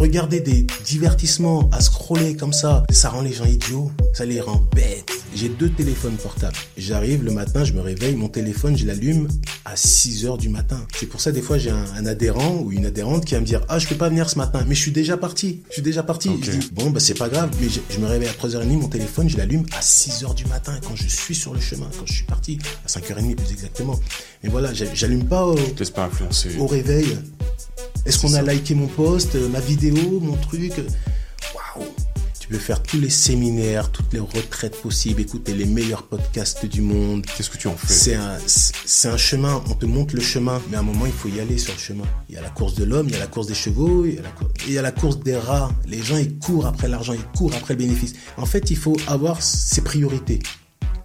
regarder des divertissements, à scroller comme ça, ça rend les gens idiots, ça les rend bêtes. J'ai deux téléphones portables. J'arrive le matin, je me réveille, mon téléphone, je l'allume à 6 heures du matin. C'est pour ça, des fois, j'ai un, adhérent ou une adhérente qui va me dire, ah, je peux pas venir ce matin, mais je suis déjà parti. Je suis déjà parti. Je dis, bon, bah, c'est pas grave, mais je, me réveille à 3h30, mon téléphone, je l'allume à 6 heures du matin quand je suis sur le chemin, quand je suis parti, à 5h30 plus exactement. Mais voilà, j'allume pas au, pas influencer. au réveil. Est-ce qu'on a liké mon post, euh, ma vidéo, mon truc? Tu peux faire tous les séminaires, toutes les retraites possibles, écouter les meilleurs podcasts du monde. Qu'est-ce que tu en fais C'est un, c'est un chemin, on te montre le chemin, mais à un moment, il faut y aller sur le chemin. Il y a la course de l'homme, il y a la course des chevaux, il y a la, il y a la course des rats. Les gens, ils courent après l'argent, ils courent après le bénéfice. En fait, il faut avoir ses priorités.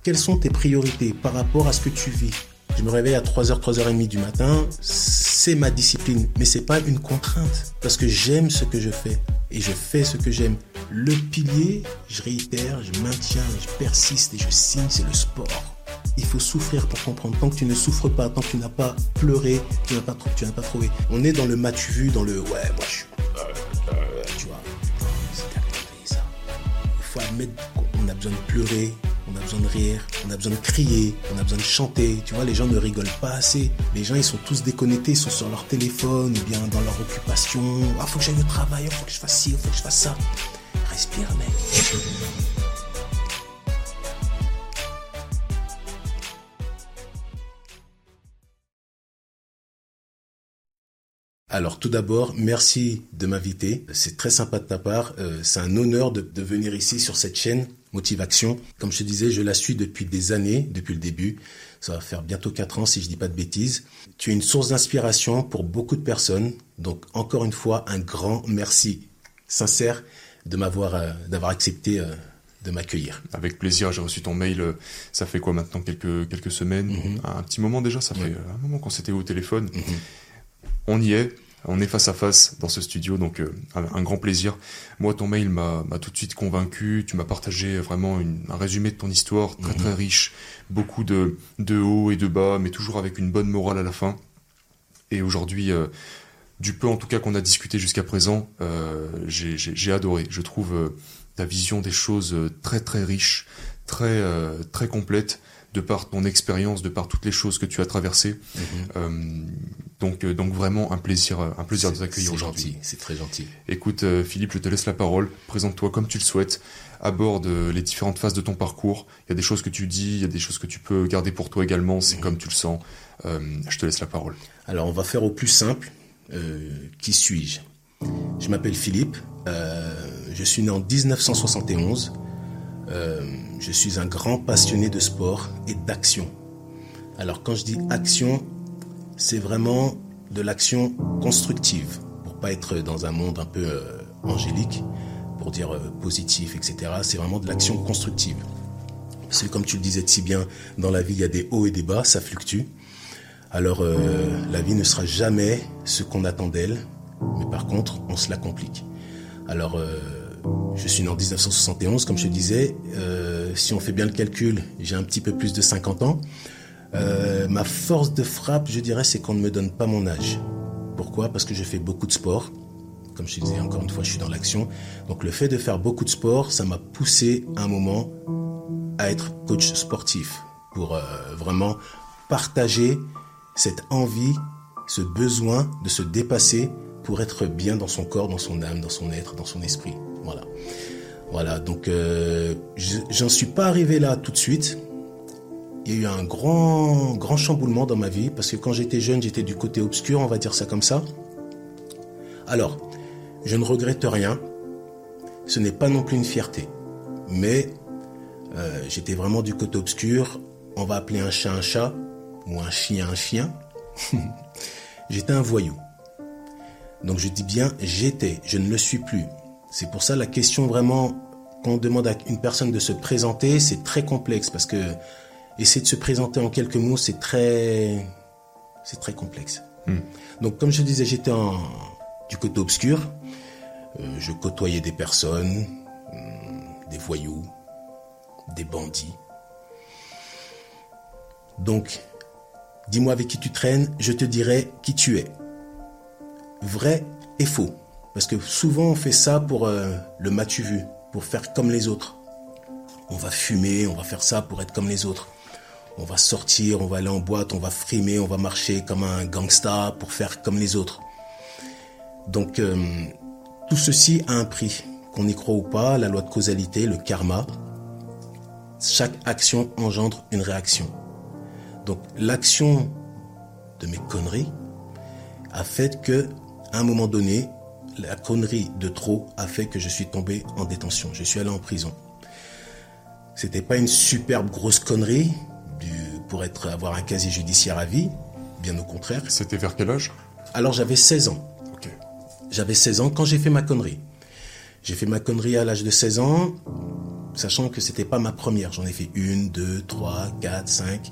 Quelles sont tes priorités par rapport à ce que tu vis? Je me réveille à 3h, 3h30 du matin. C'est ma discipline, mais c'est pas une contrainte. Parce que j'aime ce que je fais. Et je fais ce que j'aime. Le pilier, je réitère, je maintiens, je persiste et je signe, c'est le sport. Il faut souffrir pour comprendre. Tant que tu ne souffres pas, tant que tu n'as pas pleuré, tu n'as pas, tu n'as pas trouvé. On est dans le matu vu, dans le ouais, moi je suis. tu vois, c'est ça. Il faut admettre qu'on a besoin de pleurer, on a besoin de rire, on a besoin de crier, on a besoin de chanter. Tu vois, les gens ne rigolent pas assez. Les gens, ils sont tous déconnectés, ils sont sur leur téléphone ou bien dans leur occupation. Ah, faut que j'aille au travail, faut que je fasse ci, faut que je fasse ça. Respire, mec. Alors tout d'abord, merci de m'inviter. C'est très sympa de ta part. Euh, c'est un honneur de, de venir ici sur cette chaîne Motivation. Comme je te disais, je la suis depuis des années, depuis le début. Ça va faire bientôt 4 ans si je dis pas de bêtises. Tu es une source d'inspiration pour beaucoup de personnes. Donc encore une fois, un grand merci sincère de m'avoir euh, d'avoir accepté euh, de m'accueillir. Avec plaisir, j'ai reçu ton mail, euh, ça fait quoi maintenant quelques quelques semaines, mhm. un petit moment déjà, ça fait un moment qu'on s'était au téléphone. Mhm. On y est, on est face à face dans ce studio, donc euh, un grand plaisir. Moi, ton mail m'a tout de suite convaincu. Tu m'as partagé vraiment un résumé de ton histoire très très mhm. riche, beaucoup de, de hauts et de bas, mais toujours avec une bonne morale à la fin. Et aujourd'hui, euh, du peu en tout cas qu'on a discuté jusqu'à présent, euh, j'ai adoré. Je trouve ta vision des choses très très riche, très très complète de par ton expérience, de par toutes les choses que tu as traversées. Mhm. Euh, donc, euh, donc vraiment un plaisir, un plaisir de t'accueillir aujourd'hui. C'est très gentil. Écoute, euh, Philippe, je te laisse la parole. Présente-toi comme tu le souhaites. Aborde les différentes phases de ton parcours. Il y a des choses que tu dis, il y a des choses que tu peux garder pour toi également. C'est comme tu le sens. je te laisse la parole. Alors, on va faire au plus simple. qui suis-je? Je m'appelle Philippe. je suis né en 1971. Euh, je suis un grand passionné de sport et d'action. Alors quand je dis action, c'est vraiment de l'action constructive, pour pas être dans un monde un peu euh, angélique, pour dire euh, positif, etc. C'est vraiment de l'action constructive. Parce que comme tu le disais si bien, dans la vie, il y a des hauts et des bas, ça fluctue. Alors la vie ne sera jamais ce qu'on attend d'elle, mais par contre, on se la complique. Alors je suis né en 1971, comme je disais. Euh, si on fait bien le calcul, j'ai un petit peu plus de 50 ans. Euh, ma force de frappe, je dirais, c'est qu'on ne me donne pas mon âge. Pourquoi? Parce que je fais beaucoup de sport. Comme je disais, encore une fois, je suis dans l'action. Donc le fait de faire beaucoup de sport, ça m'a poussé un moment à être coach sportif pour euh, vraiment partager cette envie, ce besoin de se dépasser pour être bien dans son corps, dans son âme, dans son être, dans son esprit. Voilà. Voilà, donc euh, j'en suis pas arrivé là tout de suite. Il y a eu un grand, grand chamboulement dans ma vie parce que quand j'étais jeune, j'étais du côté obscur, on va dire ça comme ça. Alors, je ne regrette rien. Ce n'est pas non plus une fierté. Mais euh, j'étais vraiment du côté obscur. On va appeler un chat un chat ou un chien un chien. j'étais un voyou. Donc je dis bien j'étais, je ne le suis plus. C'est pour ça la question vraiment, quand on demande à une personne de se présenter, c'est très complexe parce que essayer de se présenter en quelques mots, c'est très, c'est très complexe. Hmm. Donc comme je disais, j'étais du côté obscur. Euh, je côtoyais des personnes, hmm, des voyous, des bandits. Donc, dis-moi avec qui tu traînes, je te dirai qui tu es. Vrai et faux. Parce que souvent on fait ça pour euh, le matu vu, pour faire comme les autres. On va fumer, on va faire ça pour être comme les autres. On va sortir, on va aller en boîte, on va frimer, on va marcher comme un gangsta pour faire comme les autres. Donc euh, tout ceci a un prix. Qu'on y croit ou pas, la loi de causalité, le karma, chaque action engendre une réaction. Donc l'action de mes conneries a fait que, à un moment donné, la connerie de trop a fait que je suis tombé en détention. Je suis allé en prison. C'était pas une superbe grosse connerie pour être avoir un casier judiciaire à vie, bien au contraire. C'était vers quel âge? Alors j'avais 16 ans. J'avais 16 ans quand j'ai fait ma connerie. J'ai fait ma connerie à l'âge de 16 ans, sachant que c'était pas ma première. J'en ai fait une, deux, trois, quatre, cinq.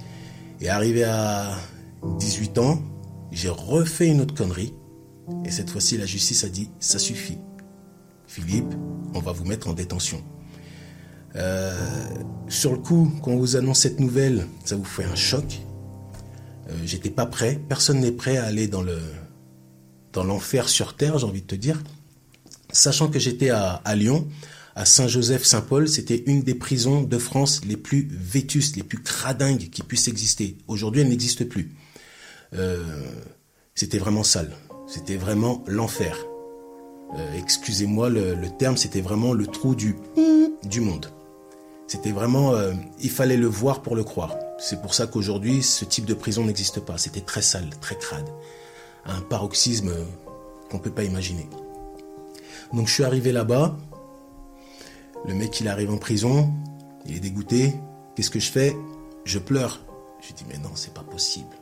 Et arrivé à 18 ans, j'ai refait une autre connerie. Et cette fois-ci, la justice a dit, ça suffit. Philippe, on va vous mettre en détention. Euh, sur le coup, quand on vous annonce cette nouvelle, ça vous fait un choc. Euh, J'étais pas prêt. Personne n'est prêt à aller dans le dans l'enfer sur terre, j'ai envie de te dire. Sachant que j'étais à, à Lyon, à Saint-Joseph-Saint-Paul, c'était une des prisons de France les plus vétustes, les plus cradingues qui puissent exister. Aujourd'hui, elle n'existe plus. Euh, c'était vraiment sale. C'était vraiment l'enfer. Excusez-moi le, le, terme, c'était vraiment le trou du monde. C'était vraiment, euh, il fallait le voir pour le croire. C'est pour ça qu'aujourd'hui, ce type de prison n'existe pas. C'était très sale, très crade. Un paroxysme qu'on ne peut pas imaginer. Donc je suis arrivé là-bas. Le mec, il arrive en prison. Il est dégoûté. Qu'est-ce que je fais? Je pleure. Je dis, mais non, c'est pas possible.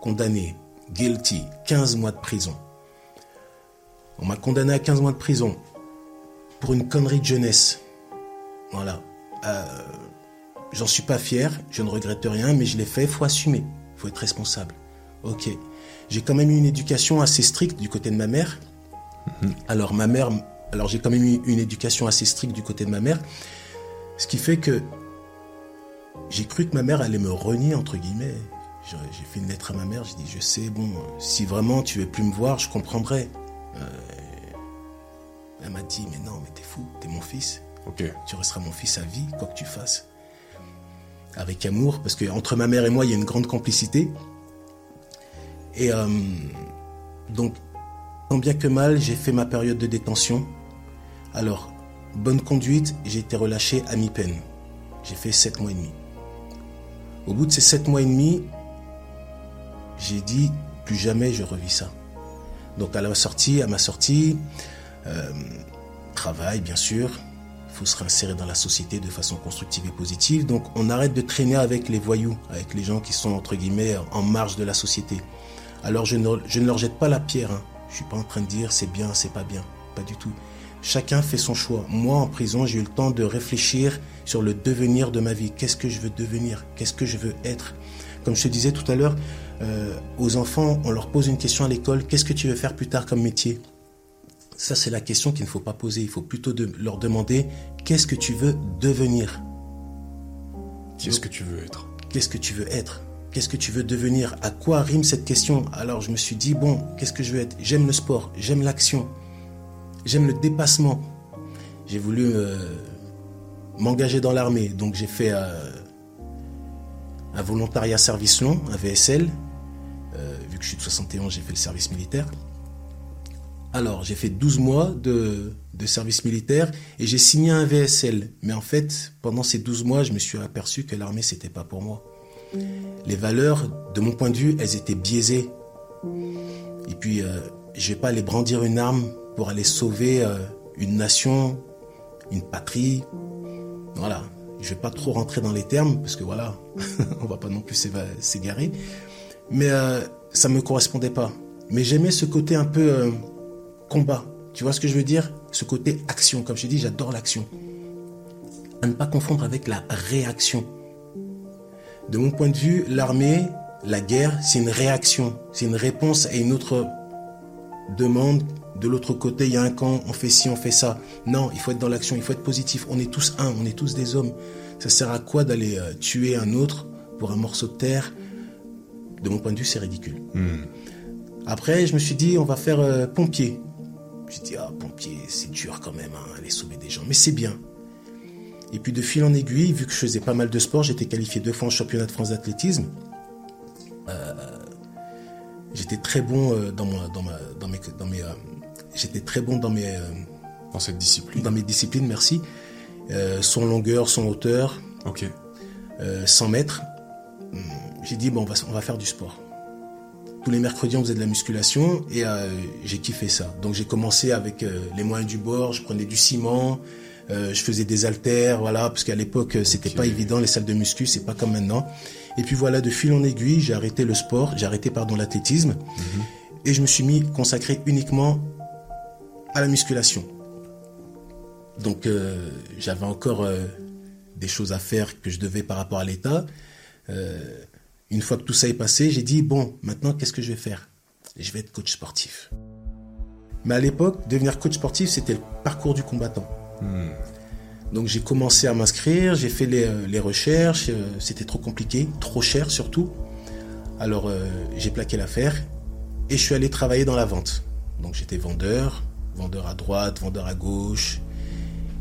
Condamné, guilty, 15 mois de prison. On m'a condamné à 15 mois de prison pour une connerie de jeunesse. Voilà. Euh, J'en suis pas fier, je ne regrette rien, mais je l'ai fait, il faut assumer, il faut être responsable. Ok. J'ai quand même eu une éducation assez stricte du côté de ma mère. Mmh. Alors ma mère, alors j'ai quand même eu une éducation assez stricte du côté de ma mère, ce qui fait que j'ai cru que ma mère allait me renier entre guillemets. J'ai fait une lettre à ma mère, j'ai dit je sais bon, si vraiment tu veux plus me voir, je comprendrai. Euh, elle m'a dit mais non mais t'es fou, t'es mon fils. Tu resteras mon fils à vie, quoi que tu fasses. Avec amour, parce que entre ma mère et moi, il y a une grande complicité. Et euh, donc, tant bien que mal, j'ai fait ma période de détention. Alors, bonne conduite, j'ai été relâché à mi-peine. J'ai fait sept mois et demi. Au bout de ces sept mois et demi, j'ai dit plus jamais je revis ça. Donc à la sortie, à ma sortie, euh, travail bien sûr, faut se réinsérer dans la société de façon constructive et positive. Donc on arrête de traîner avec les voyous, avec les gens qui sont entre guillemets en marge de la société. Alors je ne, leur jette pas la pierre. Hein. Je suis pas en train de dire c'est bien, c'est pas bien, pas du tout. Chacun fait son choix. Moi en prison, j'ai eu le temps de réfléchir sur le devenir de ma vie. Qu'est-ce que je veux devenir? Qu'est-ce que je veux être? Comme je te disais tout à l'heure, euh, aux enfants, on leur pose une question à l'école, qu'est-ce que tu veux faire plus tard comme métier? Ça, c'est la question qu'il ne faut pas poser. Il faut plutôt de leur demander, qu'est-ce que tu veux devenir? Qu'est-ce que tu veux être? Qu'est-ce que tu veux être? Qu'est-ce que tu veux devenir? À quoi rime cette question? Alors je me suis dit, bon, qu'est-ce que je veux être? J'aime le sport, j'aime l'action, j'aime le dépassement. J'ai voulu euh, m'engager dans l'armée, donc j'ai fait euh, un volontariat service long, un VSL. Euh, vu que je suis de 71, j'ai fait le service militaire. Alors, j'ai fait 12 mois de, service militaire et j'ai signé un VSL. Mais en fait, pendant ces 12 mois, je me suis aperçu que l'armée, c'était pas pour moi. Les valeurs, de mon point de vue, elles étaient biaisées. Et puis, euh, je vais pas aller brandir une arme pour aller sauver euh, une nation, une patrie. Voilà. Je vais pas trop rentrer dans les termes parce que voilà, on va pas non plus s'égarer. Mais euh, ça me correspondait pas. Mais j'aimais ce côté un peu euh, combat. Tu vois ce que je veux dire? Ce côté action. Comme je dis, j'adore l'action. À ne pas confondre avec la réaction. De mon point de vue, l'armée, la guerre, c'est une réaction. C'est une réponse à une autre demande. De l'autre côté, il y a un camp, on fait ci, on fait ça. Non, il faut être dans l'action, il faut être positif. On est tous un, on est tous des hommes. Ça sert à quoi d'aller euh, tuer un autre pour un morceau de terre? De mon point de vue, c'est ridicule. Hmm. Après, je me suis dit, on va faire euh, pompier. Je dis, ah, pompier, c'est dur quand même, hein, aller sauver des gens. Mais c'est bien. Et puis de fil en aiguille, vu que je faisais pas mal de sport, j'étais qualifié deux fois en championnat de France d'athlétisme. Euh, j'étais très bon euh, dans, dans, ma, dans mes, dans mes j'étais très bon dans mes dans cette discipline. Dans mes disciplines, merci. son longueur, son hauteur. Ok. 100 mètres. Hmm, j'ai dit bon, on va, on va faire du sport tous les mercredis, on faisait de la musculation et euh, j'ai kiffé ça. Donc j'ai commencé avec euh, les moyens du bord, je prenais du ciment, euh, je faisais des haltères, voilà, parce qu'à l'époque c'était pas évident les salles de muscu, c'est pas comme maintenant. Et puis voilà, de fil en aiguille, j'ai arrêté le sport, j'ai arrêté pardon l'athlétisme mhm. et je me suis mis consacré uniquement à la musculation. Donc j'avais encore des choses à faire que je devais par rapport à l'État. Une fois que tout ça est passé, j'ai dit, bon, maintenant, qu'est-ce que je vais faire? Je vais être coach sportif. Mais à l'époque, devenir coach sportif, c'était le parcours du combattant. Hmm. Donc j'ai commencé à m'inscrire, j'ai fait les, euh, recherches, euh, c'était trop compliqué, trop cher surtout. Alors euh, j'ai plaqué l'affaire et je suis allé travailler dans la vente. Donc j'étais vendeur, vendeur à droite, vendeur à gauche.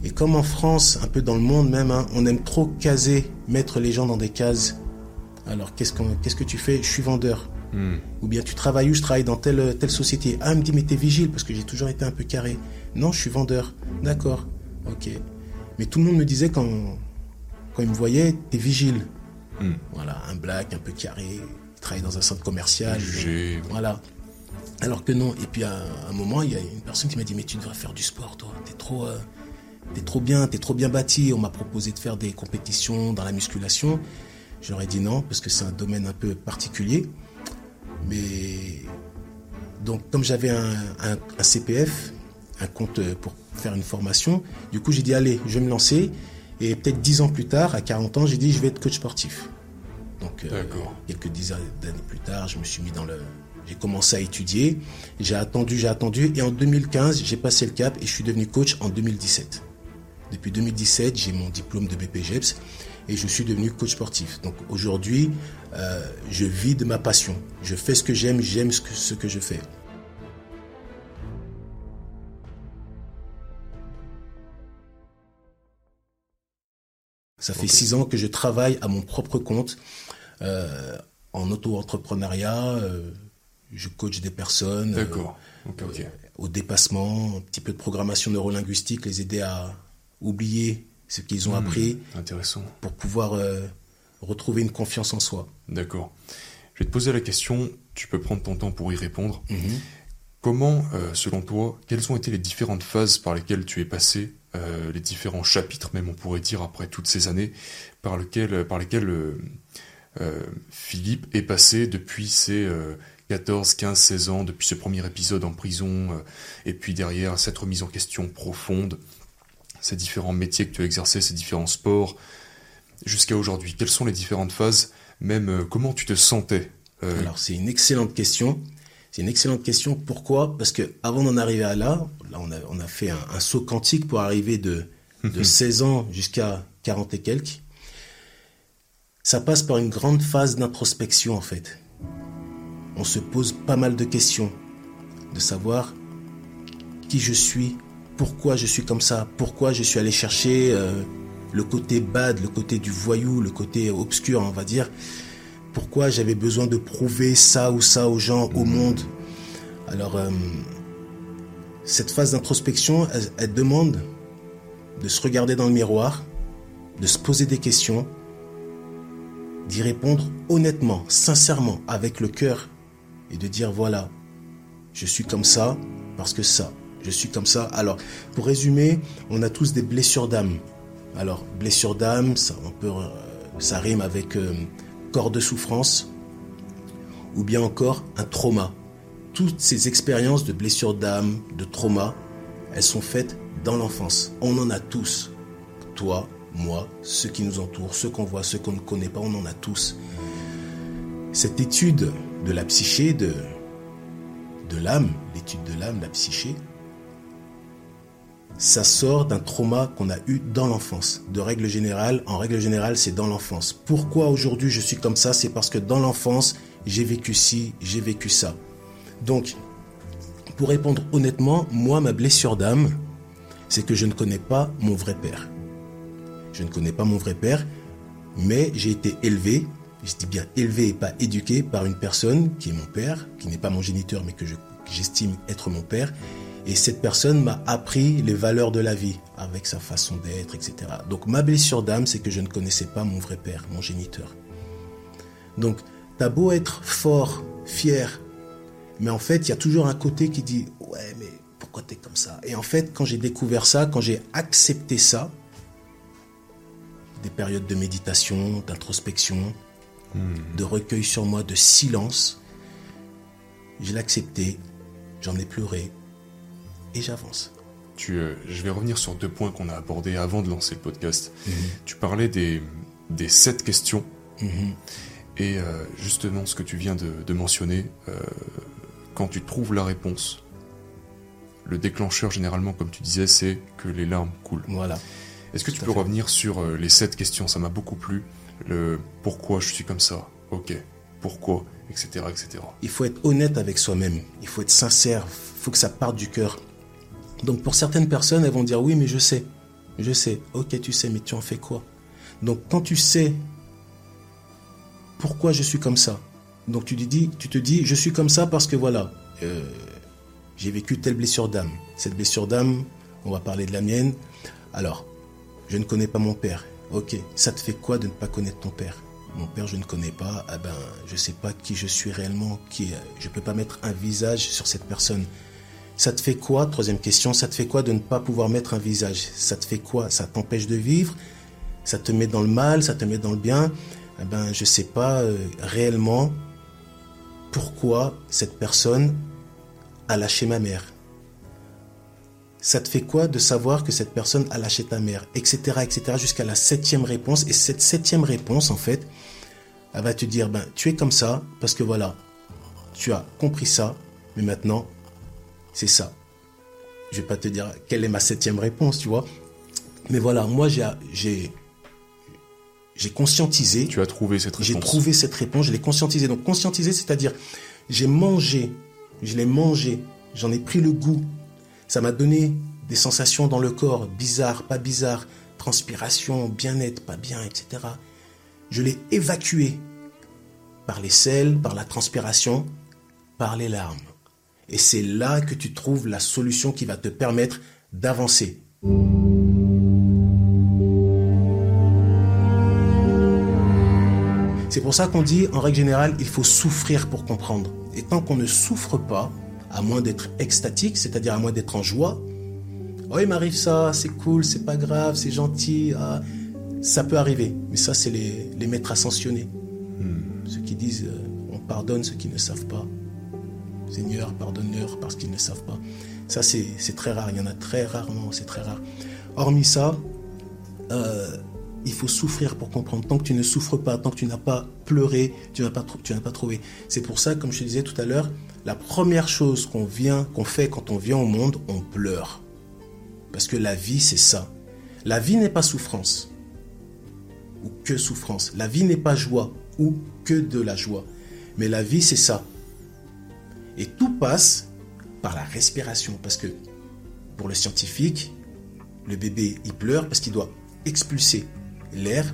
Et comme en France, un peu dans le monde même, hein, on aime trop caser, mettre les gens dans des cases alors, qu'est-ce, qu'est-ce que tu fais? Je suis vendeur. Hmm. Ou bien tu travailles où Je travaille dans telle, telle société. Ah, il me dit, mais t'es vigile parce que j'ai toujours été un peu carré. Non, je suis vendeur. D'accord. Ok. Mais tout le monde me disait quand, quand il me voyait, t'es vigile. Hmm. Voilà, un black, un peu carré. Il travaille dans un centre commercial. Voilà. Alors que non. Et puis à un moment, il y a une personne qui m'a dit, mais tu devrais faire du sport, toi. T'es trop. Euh, t'es trop bien, t'es trop bien bâti. On m'a proposé de faire des compétitions dans la musculation. J'aurais dit non, parce que c'est un domaine un peu particulier. Mais donc, comme j'avais un, CPF, un compte pour faire une formation, du coup, j'ai dit allez, je vais me lancer. Et peut-être dix ans plus tard, à 40 ans, j'ai dit je vais être coach sportif. Donc, euh, quelques dizaines d'années plus tard, je me suis mis dans le. J'ai commencé à étudier, j'ai attendu, j'ai attendu, et en 2015, j'ai passé le cap et je suis devenu coach en 2017. Depuis 2017, j'ai mon diplôme de BPGEPS et je suis devenu coach sportif. Donc aujourd'hui, euh, je vis de ma passion. Je fais ce que j'aime, j'aime ce que, ce que je fais. Ça fait six ans que je travaille à mon propre compte euh, en auto-entrepreneuriat. Euh, je coach des personnes. D'accord. au dépassement, un petit peu de programmation neurolinguistique, les aider à oublier ce qu'ils ont hmm, appris. Intéressant. Pour pouvoir euh, retrouver une confiance en soi. D'accord. Je vais te poser la question, tu peux prendre ton temps pour y répondre. Mhm. Comment, euh, selon toi, quelles ont été les différentes phases par lesquelles tu es passé, euh, les différents chapitres même on pourrait dire après toutes ces années, par, lesquels, par lesquels Philippe est passé depuis ses 14, 15, 16 ans, depuis ce premier épisode en prison, et puis derrière cette remise en question profonde? Ces différents métiers que tu as exercés, ces différents sports, jusqu'à aujourd'hui Quelles sont les différentes phases Même euh, comment tu te sentais euh? Alors c'est une excellente question. C'est une excellente question. Pourquoi? Parce que avant d'en arriver à là, là on a, fait un, saut quantique pour arriver de, de 16 ans jusqu'à 40 et quelques. Ça passe par une grande phase d'introspection en fait. On se pose pas mal de questions, de savoir qui je suis, pourquoi je suis comme ça, pourquoi je suis allé chercher euh, le côté bad, le côté du voyou, le côté obscur, on va dire. Pourquoi j'avais besoin de prouver ça ou ça aux gens, au monde? Alors, euh, cette phase d'introspection, elle, demande de se regarder dans le miroir, de se poser des questions, d'y répondre honnêtement, sincèrement, avec le cœur, et de dire voilà, je suis comme ça parce que ça, je suis comme ça. Alors, pour résumer, on a tous des blessures d'âme. Alors, blessure d'âme, ça, euh, ça rime avec euh, corps de souffrance ou bien encore un trauma. Toutes ces expériences de blessure d'âme, de trauma, elles sont faites dans l'enfance. On en a tous. Toi, moi, ceux qui nous entourent, ceux qu'on voit, ceux qu'on ne connaît pas, on en a tous. Cette étude de la psyché, de, de l'âme, l'étude de l'âme, la psyché, ça sort d'un trauma qu'on a eu dans l'enfance. De règle générale, en règle générale, c'est dans l'enfance. Pourquoi aujourd'hui je suis comme ça? C'est parce que dans l'enfance, j'ai vécu ci, j'ai vécu ça. Donc, pour répondre honnêtement, moi, ma blessure d'âme, c'est que je ne connais pas mon vrai père. Je ne connais pas mon vrai père, mais j'ai été élevé, je dis bien élevé et pas éduqué par une personne qui est mon père, qui n'est pas mon géniteur, mais que j'estime être mon père. Et cette personne m'a appris les valeurs de la vie, avec sa façon d'être, etc. Donc ma blessure d'âme, c'est que je ne connaissais pas mon vrai père, mon géniteur. Donc, t'as beau être fort, fier, mais en fait, il y a toujours un côté qui dit Ouais, mais pourquoi t'es comme ça? Et en fait, quand j'ai découvert ça, quand j'ai accepté ça, des périodes de méditation, d'introspection, de recueil sur moi, de silence, je l'ai accepté, j'en ai pleuré et j'avance. Tu, euh, je vais revenir sur deux points qu'on a abordés avant de lancer le podcast. Mhm. Tu parlais des, des sept questions. Mhm. Et euh, justement, ce que tu viens de, mentionner, euh, quand tu trouves la réponse, le déclencheur, généralement, comme tu disais, c'est que les larmes coulent. Voilà. Est-ce que tu peux revenir sur les sept questions? Ça m'a beaucoup plu. Le pourquoi je suis comme ça Ok. Pourquoi Etc. etc. Il faut être honnête avec soi-même. Il faut être sincère. Il faut que ça parte du cœur. Donc pour certaines personnes, elles vont dire oui, mais je sais. Je sais. Ok, tu sais, mais tu en fais quoi? Donc quand tu sais pourquoi je suis comme ça. Donc tu te dis, tu te dis, je suis comme ça parce que voilà, euh, j'ai vécu telle blessure d'âme. Cette blessure d'âme, on va parler de la mienne. Alors, je ne connais pas mon père. Ok, ça te fait quoi de ne pas connaître ton père? Mon père, je ne connais pas. Ah ben, je ne sais pas qui je suis réellement. Qui, je ne peux pas mettre un visage sur cette personne. Ça te fait quoi Troisième question. Ça te fait quoi de ne pas pouvoir mettre un visage? Ça te fait quoi? Ça t'empêche de vivre? Ça te met dans le mal? Ça te met dans le bien? Eh ben, je ne sais pas euh, réellement pourquoi cette personne a lâché ma mère. Ça te fait quoi de savoir que cette personne a lâché ta mère, etc., etc., jusqu'à la septième réponse. Et cette septième réponse, en fait, elle va te dire, ben, tu es comme ça parce que voilà, tu as compris ça, mais maintenant, c'est ça. Je vais pas te dire quelle est ma septième réponse, tu vois. Mais voilà, moi, j'ai j'ai conscientisé. Tu as trouvé cette réponse. J'ai trouvé cette réponse, je l'ai conscientisé. Donc conscientiser, c'est-à-dire j'ai mangé, je l'ai mangé, j'en ai pris le goût. Ça m'a donné des sensations dans le corps, bizarres, pas bizarres, transpiration, bien-être, pas bien, etc. Je l'ai évacué par les selles, par la transpiration, par les larmes. Et c'est là que tu trouves la solution qui va te permettre d'avancer. C'est pour ça qu'on dit, en règle générale, il faut souffrir pour comprendre. Et tant qu'on ne souffre pas, à moins d'être extatique, c'est-à-dire à moins d'être en joie, oh il m'arrive ça, c'est cool, c'est pas grave, c'est gentil, ah, ça peut arriver. Mais ça, c'est les, maîtres ascensionnés. Hmm. Ceux qui disent, euh, on pardonne ceux qui ne savent pas. Seigneur, pardonne-leur parce qu'ils ne savent pas. Ça, c'est très rare, il y en a très rarement, c'est très rare. Hormis ça, euh, il faut souffrir pour comprendre. Tant que tu ne souffres pas, tant que tu n'as pas pleuré, tu n'as pas, pas trouvé. C'est pour ça, comme je te disais tout à l'heure, la première chose qu'on vient, qu'on fait quand on vient au monde, on pleure. Parce que la vie, c'est ça. La vie n'est pas souffrance ou que souffrance. La vie n'est pas joie ou que de la joie. Mais la vie, c'est ça. Et tout passe par la respiration. Parce que pour le scientifique, le bébé, il pleure parce qu'il doit expulser l'air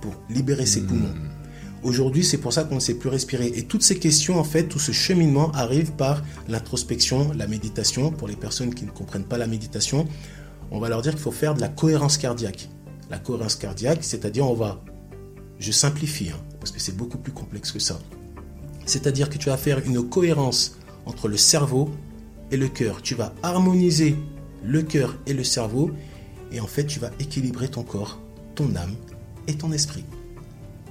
pour libérer ses poumons. Hmm. Aujourd'hui, c'est pour ça qu'on ne sait plus respirer. Et toutes ces questions, en fait, tout ce cheminement arrive par l'introspection, la méditation. Pour les personnes qui ne comprennent pas la méditation, on va leur dire qu'il faut faire de la cohérence cardiaque. La cohérence cardiaque, c'est-à-dire on va, je simplifie, hein, parce que c'est beaucoup plus complexe que ça. C'est-à-dire que tu vas faire une cohérence entre le cerveau et le cœur. Tu vas harmoniser le cœur et le cerveau, et en fait, tu vas équilibrer ton corps ton âme et ton esprit.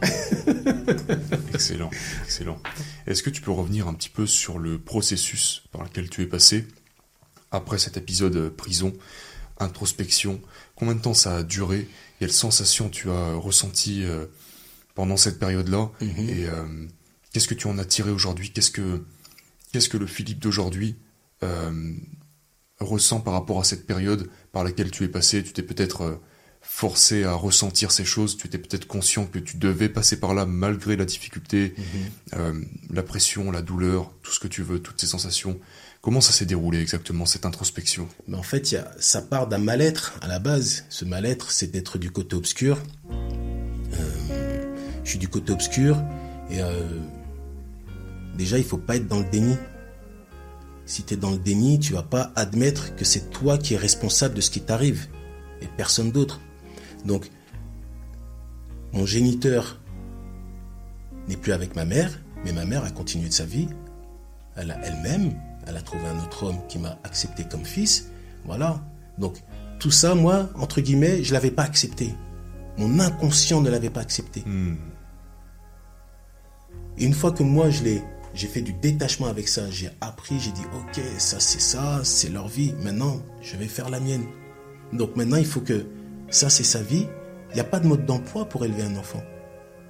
excellent, excellent. Est-ce que tu peux revenir un petit peu sur le processus par lequel tu es passé après cet épisode prison, introspection? Combien de temps ça a duré? Quelles sensations tu as ressenties euh, pendant cette période-là? Mhm. Et euh, qu'est-ce que tu en as tiré aujourd'hui? Qu'est-ce que qu'est-ce que le Philippe d'aujourd'hui euh, ressent par rapport à cette période par laquelle tu es passé? Tu t'es peut-être forcé à ressentir ces choses, tu étais peut-être conscient que tu devais passer par là malgré la difficulté, Mhm. euh, la pression, la douleur, tout ce que tu veux, toutes ces sensations. Comment ça s'est déroulé exactement, cette introspection? Mais en fait, y a, ça part d'un mal-être à la base. Ce mal-être, c'est d'être du côté obscur. Euh, je suis du côté obscur et euh, déjà, il faut pas être dans le déni. Si tu es dans le déni, tu vas pas admettre que c'est toi qui es responsable de ce qui t'arrive et personne d'autre. Donc, mon géniteur n'est plus avec ma mère, mais ma mère a continué de sa vie. Elle a elle-même, elle a trouvé un autre homme qui m'a accepté comme fils. Voilà. Donc, tout ça, moi, entre guillemets, je l'avais pas accepté. Mon inconscient ne l'avait pas accepté. Hmm. Et une fois que moi, je l'ai, j'ai fait du détachement avec ça, j'ai appris, j'ai dit, ok, ça c'est ça, c'est leur vie. Maintenant, je vais faire la mienne. Donc maintenant, il faut que ça c'est sa vie. Il n'y a pas de mode d'emploi pour élever un enfant.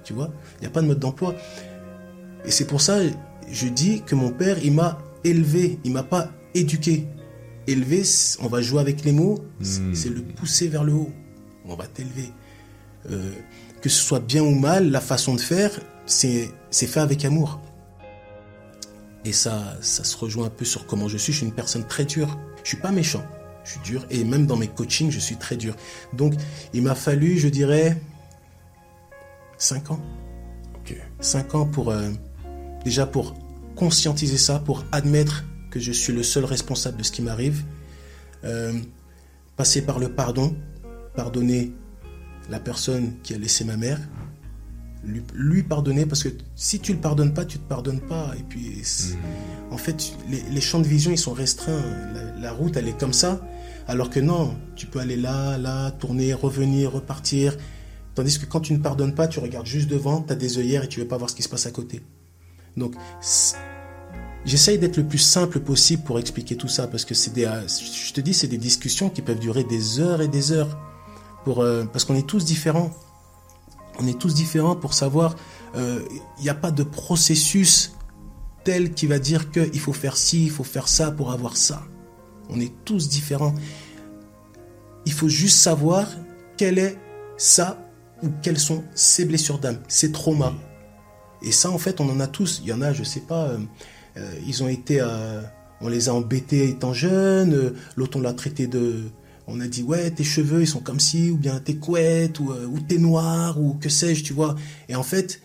Tu vois? Il n'y a pas de mode d'emploi. Et c'est pour ça, je dis que mon père, il m'a élevé, il m'a pas éduqué. Élever, c'est- on va jouer avec les mots, c'est Hmm. c'est le pousser vers le haut. On va t'élever. Euh, que ce soit bien ou mal, la façon de faire, c'est c'est fait avec amour. Et ça, ça se rejoint un peu sur comment je suis. Je suis une personne très dure. Je suis pas méchant. Je suis dur. Et même dans mes coachings, je suis très dur. Donc, il m'a fallu, je dirais, 5 ans. Ok. 5 ans pour, euh, déjà pour conscientiser ça, pour admettre que je suis le seul responsable de ce qui m'arrive. Euh, passer par le pardon, pardonner la personne qui a laissé ma mère, lui, lui pardonner, parce que si tu le pardonnes pas, tu te pardonnes pas. Et puis, c'est- en fait, les, les champs de vision, ils sont restreints. La, la route, elle est comme ça. Alors que non, tu peux aller là, là, tourner, revenir, repartir. Tandis que quand tu ne pardonnes pas, tu regardes juste devant, tu as des œillères et tu veux pas voir ce qui se passe à côté. Donc, j'essaye d'être le plus simple possible pour expliquer tout ça, parce que c'est des, je te dis, c'est des discussions qui peuvent durer des heures et des heures, pour, euh, parce qu'on est tous différents. On est tous différents pour savoir, euh, il n'y a pas de processus tel qui va dire qu'il faut faire ci, il faut faire ça pour avoir ça. On est tous différents. Il faut juste savoir quelle est ça ou quelles sont ces blessures d'âme, ces traumas. Et ça, en fait, on en a tous. Il y en a, je sais pas, euh, euh, ils ont été, euh, on les a embêtés étant jeunes. euh, L'autre, on l'a traité de, on a dit ouais, tes cheveux, ils sont comme ci, ou bien t'es couette, ou, euh, ou t'es noir, ou que sais-je, tu vois. Et en fait,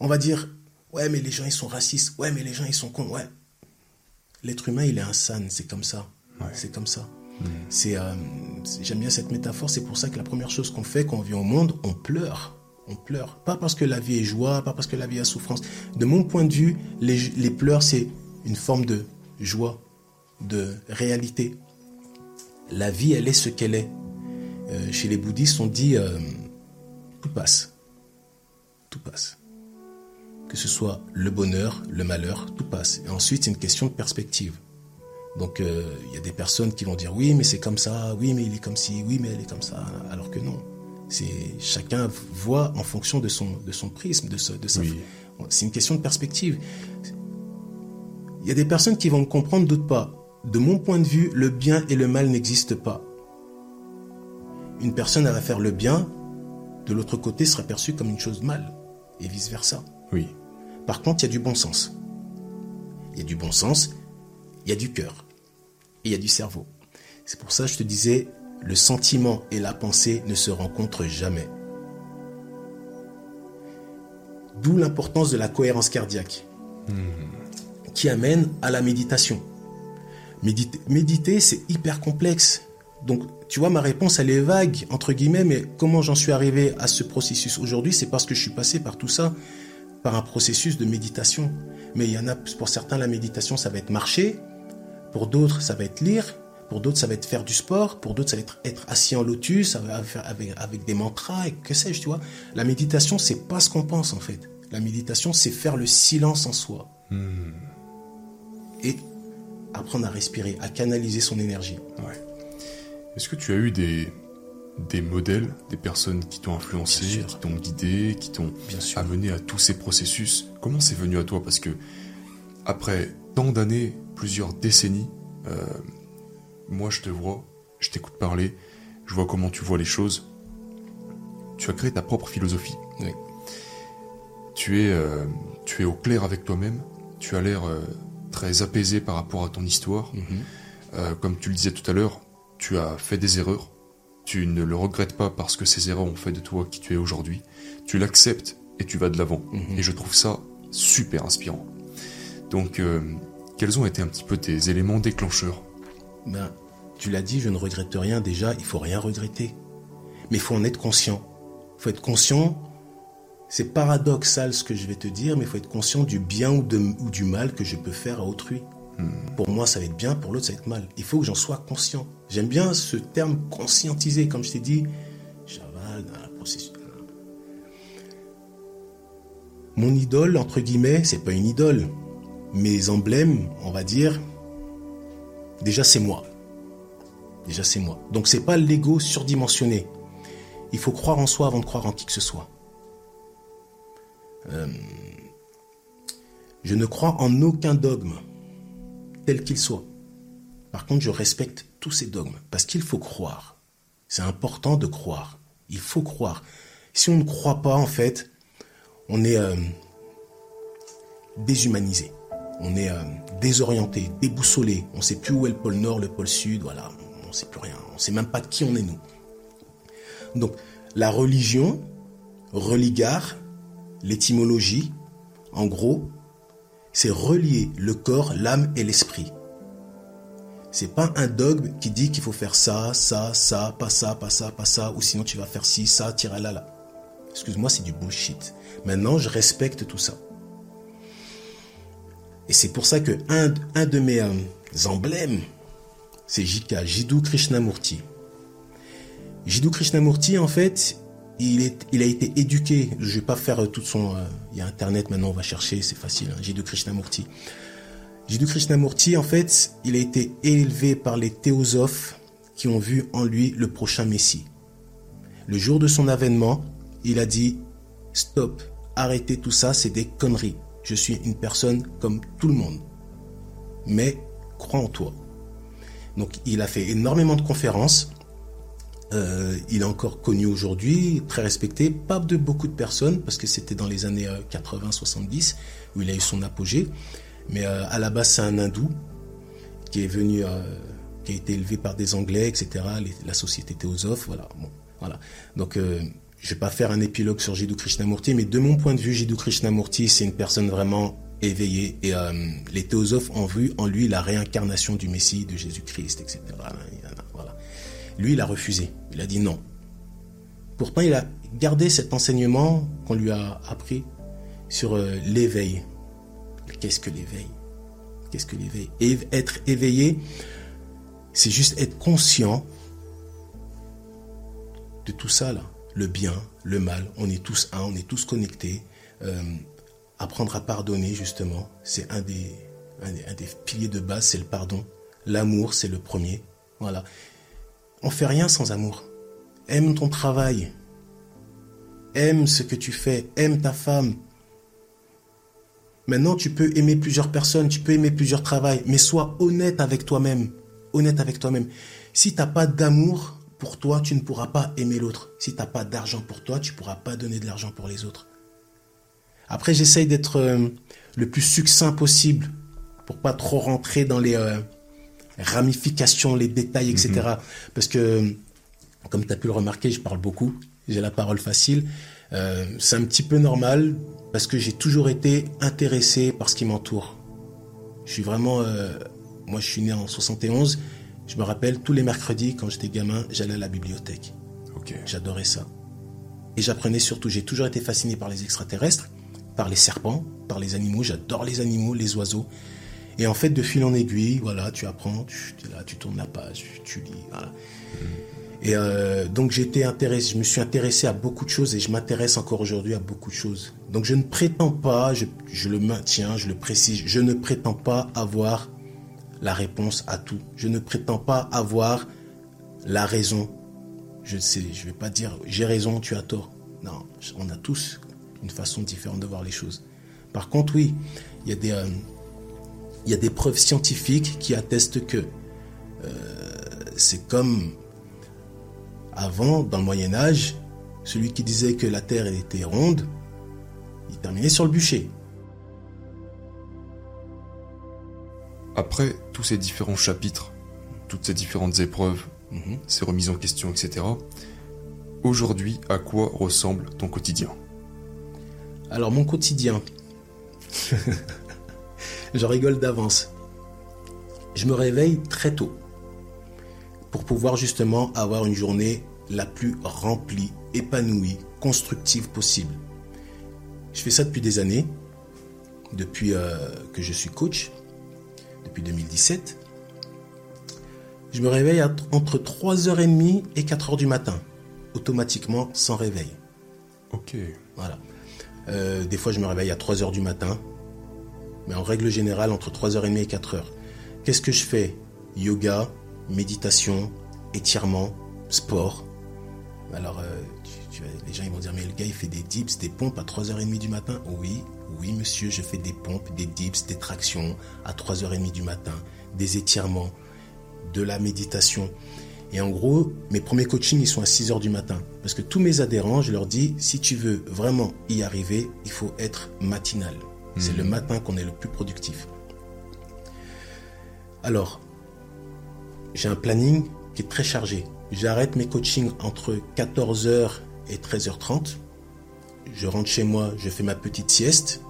on va dire ouais, mais les gens ils sont racistes. Ouais, mais les gens ils sont cons. Ouais. L'être humain, il est insane, c'est comme ça. Ouais. C'est comme ça. C'est, euh, c'est- j'aime bien cette métaphore. C'est pour ça que la première chose qu'on fait quand on vient au monde, on pleure. On pleure. Pas parce que la vie est joie, pas parce que la vie a souffrance. De mon point de vue, les, les pleurs, c'est une forme de joie, de réalité. La vie, elle est ce qu'elle est. Euh, chez les bouddhistes, on dit euh, tout passe. Tout passe. Que ce soit le bonheur, le malheur, tout passe. Et ensuite, c'est une question de perspective. Donc, euh, il y a des personnes qui vont dire oui, mais c'est comme ça, oui, mais il est comme ci, oui, mais elle est comme ça, alors que non. C'est chacun voit en fonction de son de son prisme, de sa, de sa. Oui. C'est une question de perspective. Il y a des personnes qui vont me comprendre, d'autres pas. De mon point de vue, le bien et le mal n'existent pas. Une personne elle va faire le bien, de l'autre côté sera perçue comme une chose mal, et vice versa. Oui. Par contre, il y a du bon sens. Il y a du bon sens, il y a du cœur, et il y a du cerveau. C'est pour ça que je te disais, le sentiment et la pensée ne se rencontrent jamais. D'où l'importance de la cohérence cardiaque, qui amène à la méditation. Méditer, méditer, c'est hyper complexe. Donc, tu vois, ma réponse, elle est vague, entre guillemets, mais comment j'en suis arrivé à ce processus aujourd'hui, c'est parce que je suis passé par tout ça, par un processus de méditation. Mais il y en a, pour certains, la méditation, ça va être marcher, pour d'autres, ça va être lire, pour d'autres, ça va être faire du sport, pour d'autres, ça va être être assis en lotus, ça va faire avec, avec des mantras, et que sais-je, tu vois. La méditation, c'est pas ce qu'on pense, en fait. La méditation, c'est faire le silence en soi. Et apprendre à respirer, à canaliser son énergie. Ouais. Est-ce que tu as eu des, des modèles, des personnes qui t'ont influencé, qui t'ont guidé, qui t'ont amené à tous ces processus? Comment c'est venu à toi? Parce que après tant d'années, plusieurs décennies, euh, moi je te vois, je t'écoute parler, je vois comment tu vois les choses, tu as créé ta propre philosophie. Oui. Tu es, euh, tu es au clair avec toi-même. Tu as l'air euh, très apaisé par rapport à ton histoire. Mhm. Euh, comme tu le disais tout à l'heure, tu as fait des erreurs. Tu ne le regrettes pas parce que ces erreurs ont fait de toi qui tu es aujourd'hui. Tu l'acceptes et tu vas de l'avant. Mhm. Et je trouve ça super inspirant. Donc, euh, quels ont été un petit peu tes éléments déclencheurs? Ben, tu l'as dit, je ne regrette rien. Déjà, il faut rien regretter. Mais il faut en être conscient. Il faut être conscient. C'est paradoxal ce que je vais te dire, mais il faut être conscient du bien ou, de- ou du mal que je peux faire à autrui. Pour moi, ça va être bien, pour l'autre, ça va être mal. Il faut que j'en sois conscient. J'aime bien ce terme conscientiser, comme je t'ai dit. J'avale dans la. Mon idole, entre guillemets, c'est pas une idole. Mes emblèmes, on va dire, déjà c'est moi. Déjà c'est moi. Donc c'est pas l'ego surdimensionné. Il faut croire en soi avant de croire en qui que ce soit. Euh, je ne crois en aucun dogme, tel qu'il soit. Par contre, je respecte tous ces dogmes, parce qu'il faut croire. C'est important de croire. Il faut croire. Si on ne croit pas, en fait, on est euh, déshumanisé. On est euh, désorienté, déboussolé. On ne sait plus où est le pôle nord, le pôle sud. Voilà, on ne sait plus rien. On ne sait même pas qui on est nous. Donc, la religion, religar, l'étymologie, en gros, c'est relier le corps, l'âme et l'esprit. C'est pas un dogme qui dit qu'il faut faire ça, ça, ça, pas ça, pas ça, pas ça, ou sinon tu vas faire ci, ça, tirer là, là. Excuse-moi, c'est du bullshit. Maintenant, je respecte tout ça. Et c'est pour ça que un, un de mes euh, emblèmes, c'est Jika, Jiddu Krishnamurti. Jiddu Krishnamurti, en fait, il, a été éduqué. Je vais pas faire tout son. euh, Il y a Internet maintenant, on va chercher, c'est facile. Hein, Jiddu Krishnamurti. Jiddu Krishnamurti, en fait, il a été élevé par les théosophes qui ont vu en lui le prochain Messie. Le jour de son avènement, il a dit Stop, arrêtez tout ça, c'est des conneries. Je suis une personne comme tout le monde. Mais crois en toi. Donc il a fait énormément de conférences. Euh, il est encore connu aujourd'hui, très respecté, pas de beaucoup de personnes, parce que c'était dans les années 80-70 où il a eu son apogée. Mais euh, à la base, c'est un hindou qui est venu, euh, qui a été élevé par des Anglais, etc. la société théosophe, voilà. Donc, euh, je vais pas faire un épilogue sur Jiddu Krishnamurti, mais de mon point de vue, Jiddu Krishnamurti, c'est une personne vraiment éveillée. Et euh, les théosophes ont vu en lui la réincarnation du Messie, de Jésus-Christ, etc. Voilà. Lui, il a refusé. Il a dit non. Pourtant, il a gardé cet enseignement qu'on lui a appris sur euh, l'éveil. Qu'est-ce que l'éveil? Qu'est-ce que l'éveil? Être éveillé, c'est juste être conscient de tout ça là. Le bien, le mal, on est tous un, on est tous connectés. Euh, apprendre à pardonner, justement, c'est un des, un des, un des piliers de base, c'est le pardon. L'amour, c'est le premier. Voilà. On fait rien sans amour. Aime ton travail. Aime ce que tu fais. Aime ta femme. Maintenant, tu peux aimer plusieurs personnes, tu peux aimer plusieurs travails, mais sois honnête avec toi-même. Honnête avec toi-même. Si tu n'as pas d'amour pour toi, tu ne pourras pas aimer l'autre. Si tu n'as pas d'argent pour toi, tu ne pourras pas donner de l'argent pour les autres. Après, j'essaye d'être euh, le plus succinct possible pour pas trop rentrer dans les euh, ramifications, les détails, etc. Parce que, comme tu as pu le remarquer, je parle beaucoup, j'ai la parole facile. Euh, c'est un petit peu normal parce que j'ai toujours été intéressé par ce qui m'entoure. Je suis vraiment... euh, moi, je suis né en 71. Je me rappelle, tous les mercredis, quand j'étais gamin, j'allais à la bibliothèque. J'adorais ça. Et j'apprenais surtout, j'ai toujours été fasciné par les extraterrestres, par les serpents, par les animaux. J'adore les animaux, les oiseaux. Et en fait, de fil en aiguille, voilà, tu apprends, tu es là, tu tournes la page, tu lis, voilà. Et euh, donc j'étais intéressé, je me suis intéressé à beaucoup de choses et je m'intéresse encore aujourd'hui à beaucoup de choses. Donc je ne prétends pas, je, je le maintiens, je le précise, je ne prétends pas avoir la réponse à tout. Je ne prétends pas avoir la raison. Je sais, je vais pas dire j'ai raison, tu as tort. Non, on a tous une façon différente de voir les choses. Par contre, oui, il y a des, euh, il y a des preuves scientifiques qui attestent que euh, c'est comme avant, dans le Moyen Âge, Celui qui disait que la Terre était ronde, il terminait sur le bûcher. Après tous ces différents chapitres, toutes ces différentes épreuves, Mhm. ces remises en question, etc., aujourd'hui, à quoi ressemble ton quotidien? Alors mon quotidien, je rigole d'avance. Je me réveille très tôt pour pouvoir justement avoir une journée la plus remplie, épanouie, constructive possible. Je fais ça depuis des années, depuis euh, que je suis coach, depuis 2017. Je me réveille à- entre 3h30 et 4h du matin, automatiquement sans réveil. Ok. Voilà. Euh, des fois, je me réveille à 3 heures du matin. Mais en règle générale, entre 3h30 et 4 heures. Qu'est-ce que je fais? Yoga, méditation, étirement, sport. Alors, euh, les gens ils vont dire, mais le gars, il fait des dips, des pompes à 3h30 du matin. Oui, oui, monsieur, je fais des pompes, des dips, des tractions à 3h30 du matin, des étirements, de la méditation. Et en gros, mes premiers coachings, ils sont à 6 heures du matin. Parce que tous mes adhérents, je leur dis, si tu veux vraiment y arriver, il faut être matinal. C'est le matin qu'on est le plus productif. Alors, j'ai un planning qui est très chargé. J'arrête mes coachings entre 14h et 13h30. Je rentre chez moi, je fais ma petite sieste.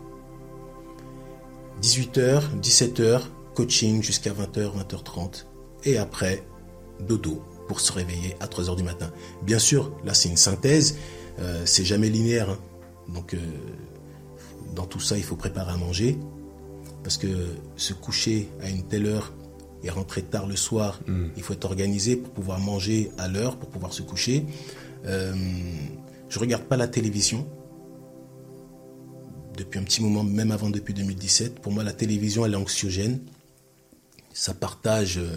18h, 17h, coaching jusqu'à 20h, 20h30. Et après, dodo pour se réveiller à 3h du matin. Bien sûr, là c'est une synthèse, euh, c'est jamais linéaire. hein. Donc, euh, dans tout ça, il faut préparer à manger. Parce que se coucher à une telle heure et rentrer tard le soir, il faut être organisé pour pouvoir manger à l'heure, pour pouvoir se coucher. Euh, je regarde pas la télévision depuis un petit moment, même avant depuis 2017. Pour moi, la télévision, elle est anxiogène. Ça partage euh,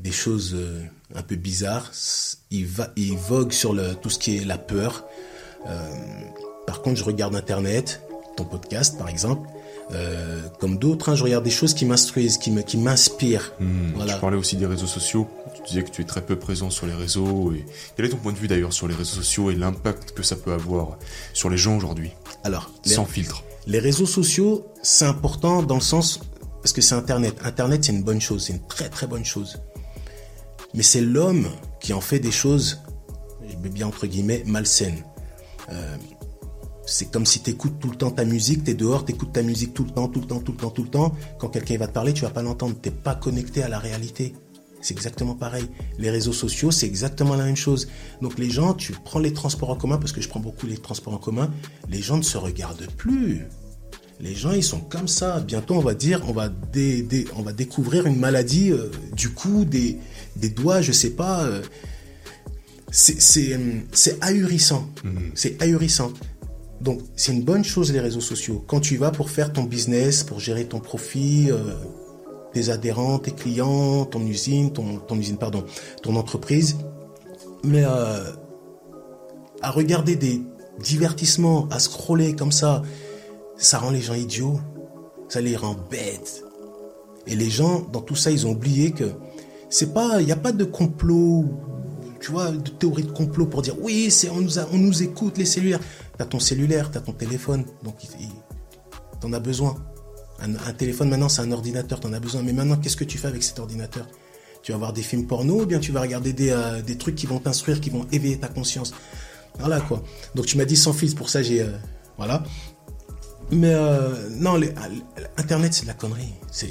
des choses euh, un peu bizarres. Il, va, il vogue sur le, tout ce qui est la peur. Euh, par contre, je regarde Internet, ton podcast par exemple, euh, comme d'autres. hein, je regarde des choses qui m'instruisent, qui m'inspirent. Hmm, Voilà. Tu parlais aussi des réseaux sociaux. Tu disais que tu es très peu présent sur les réseaux. Et... Quel est ton point de vue d'ailleurs sur les réseaux sociaux et l'impact que ça peut avoir sur les gens aujourd'hui Alors, les, Sans filtre? les réseaux sociaux, c'est important dans le sens parce que c'est Internet. Internet, c'est une bonne chose, c'est une très très bonne chose. Mais c'est l'homme qui en fait des choses, je mets bien entre guillemets, malsaines. Euh, c'est comme si tu écoutes tout le temps ta musique, tu es dehors, tu écoutes ta musique tout le temps, tout le temps, tout le temps, tout le temps. Quand quelqu'un va te parler, tu vas pas l'entendre. Tu pas connecté à la réalité. C'est exactement pareil. Les réseaux sociaux, c'est exactement la même chose. Donc les gens, tu prends les transports en commun, parce que je prends beaucoup les transports en commun, les gens ne se regardent plus. Les gens, ils sont comme ça. Bientôt, on va dire, on va, dé- dé- on va découvrir une maladie euh, du cou, des, des doigts, je sais pas. euh, c'est- euh, c'est ahurissant. Donc, c'est une bonne chose, les réseaux sociaux. Quand tu vas pour faire ton business, pour gérer ton profit, euh, tes adhérents, tes clients, ton usine, ton, usine, pardon, ton entreprise. Mais euh, à regarder des divertissements, à scroller comme ça, ça rend les gens idiots. Ça les rend bêtes. Et les gens, dans tout ça, ils ont oublié que c'est pas, il n'y a pas de complot, tu vois, de théorie de complot pour dire oui, c'est on nous, on nous écoute les cellulaires. T'as ton cellulaire, t'as ton téléphone, donc t'en as besoin. Un, téléphone maintenant, c'est un ordinateur, t'en as besoin. Mais maintenant, qu'est-ce que tu fais avec cet ordinateur? Tu vas voir des films porno ou bien tu vas regarder des, euh, trucs qui vont t'instruire, qui vont éveiller ta conscience? Voilà quoi. Donc tu m'as dit sans fils, pour ça j'ai, euh, voilà. Mais euh, non, les- Internet, c'est de la connerie. C'est.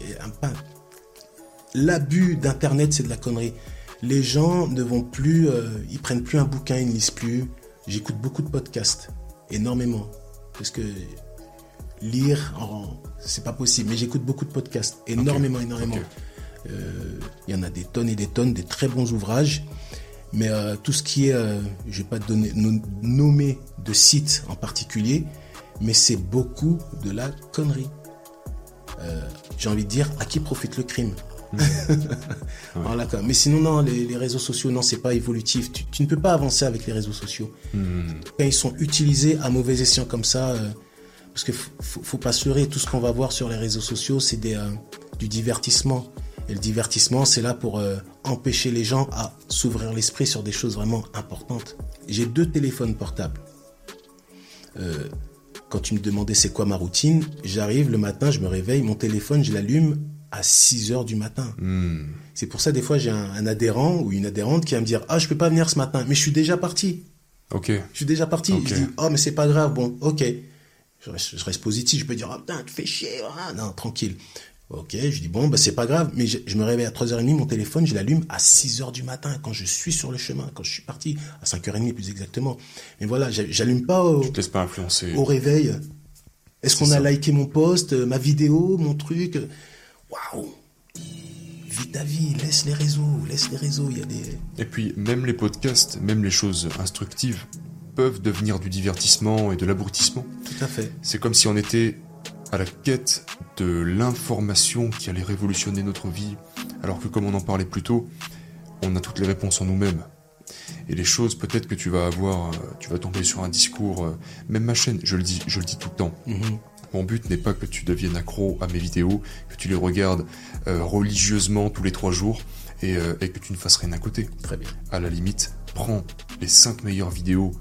L'abus d'Internet, c'est de la connerie. Les gens ne vont plus, ils prennent plus un bouquin, ils ne lisent plus. J'écoute beaucoup de podcasts, énormément, parce que lire, en- c'est pas possible. Mais j'écoute beaucoup de podcasts, énormément, énormément. Euh, Il y en a des tonnes et des tonnes, des très bons ouvrages. Mais euh, tout ce qui est, euh, je vais pas donner, no- nommer de sites en particulier, mais c'est beaucoup de la connerie. J'ai envie de dire, à qui profite le crime? Quoi. Mais sinon, non, les, les réseaux sociaux, non, c'est pas évolutif. Tu, tu ne peux pas avancer avec les réseaux sociaux. Quand ils sont utilisés à mauvais escient comme ça, euh, parce que faut, pas se leurrer, tout ce qu'on va voir sur les réseaux sociaux, c'est des, euh, du divertissement. Et le divertissement, c'est là pour euh, empêcher les gens à s'ouvrir l'esprit sur des choses vraiment importantes. J'ai deux téléphones portables. Quand tu me demandais c'est quoi ma routine, j'arrive le matin, je me réveille, mon téléphone, je l'allume à 6 heures du matin. Hmm. C'est pour ça, des fois, j'ai un, adhérent ou une adhérente qui va me dire Ah, je peux pas venir ce matin, mais je suis déjà parti. Ok. Je suis déjà parti. Je dis Oh, mais c'est pas grave, bon, ok. Je reste, positif, je peux dire Ah, putain, tu fais chier, ah, non, tranquille. Ok, je dis bon, bah, c'est pas grave, mais je, me réveille à 3h30, mon téléphone, je l'allume à 6h du matin, quand je suis sur le chemin, quand je suis parti, à 5h30 plus exactement. Mais voilà, j'allume pas au, pas influencer. au réveil. Est-ce qu'on a liké mon post, euh, ma vidéo, mon truc Waouh Vis ta vie, laisse les réseaux, laisse les réseaux, il y a des... Et puis, même les podcasts, même les choses instructives, peuvent devenir du divertissement et de l'abrutissement. Tout à fait. C'est comme si on était à la quête de l'information qui allait révolutionner notre vie, alors que comme on en parlait plus tôt, on a toutes les réponses en nous-mêmes. Et les choses, peut-être que tu vas avoir, euh, tu vas tomber sur un discours, euh, même ma chaîne, je le dis, je le dis tout le temps. Mhm. Mon but n'est pas que tu deviennes accro à mes vidéos, que tu les regardes euh, religieusement tous les trois jours et, que tu ne fasses rien à côté. Très bien. À la limite, prends les cinq meilleures vidéos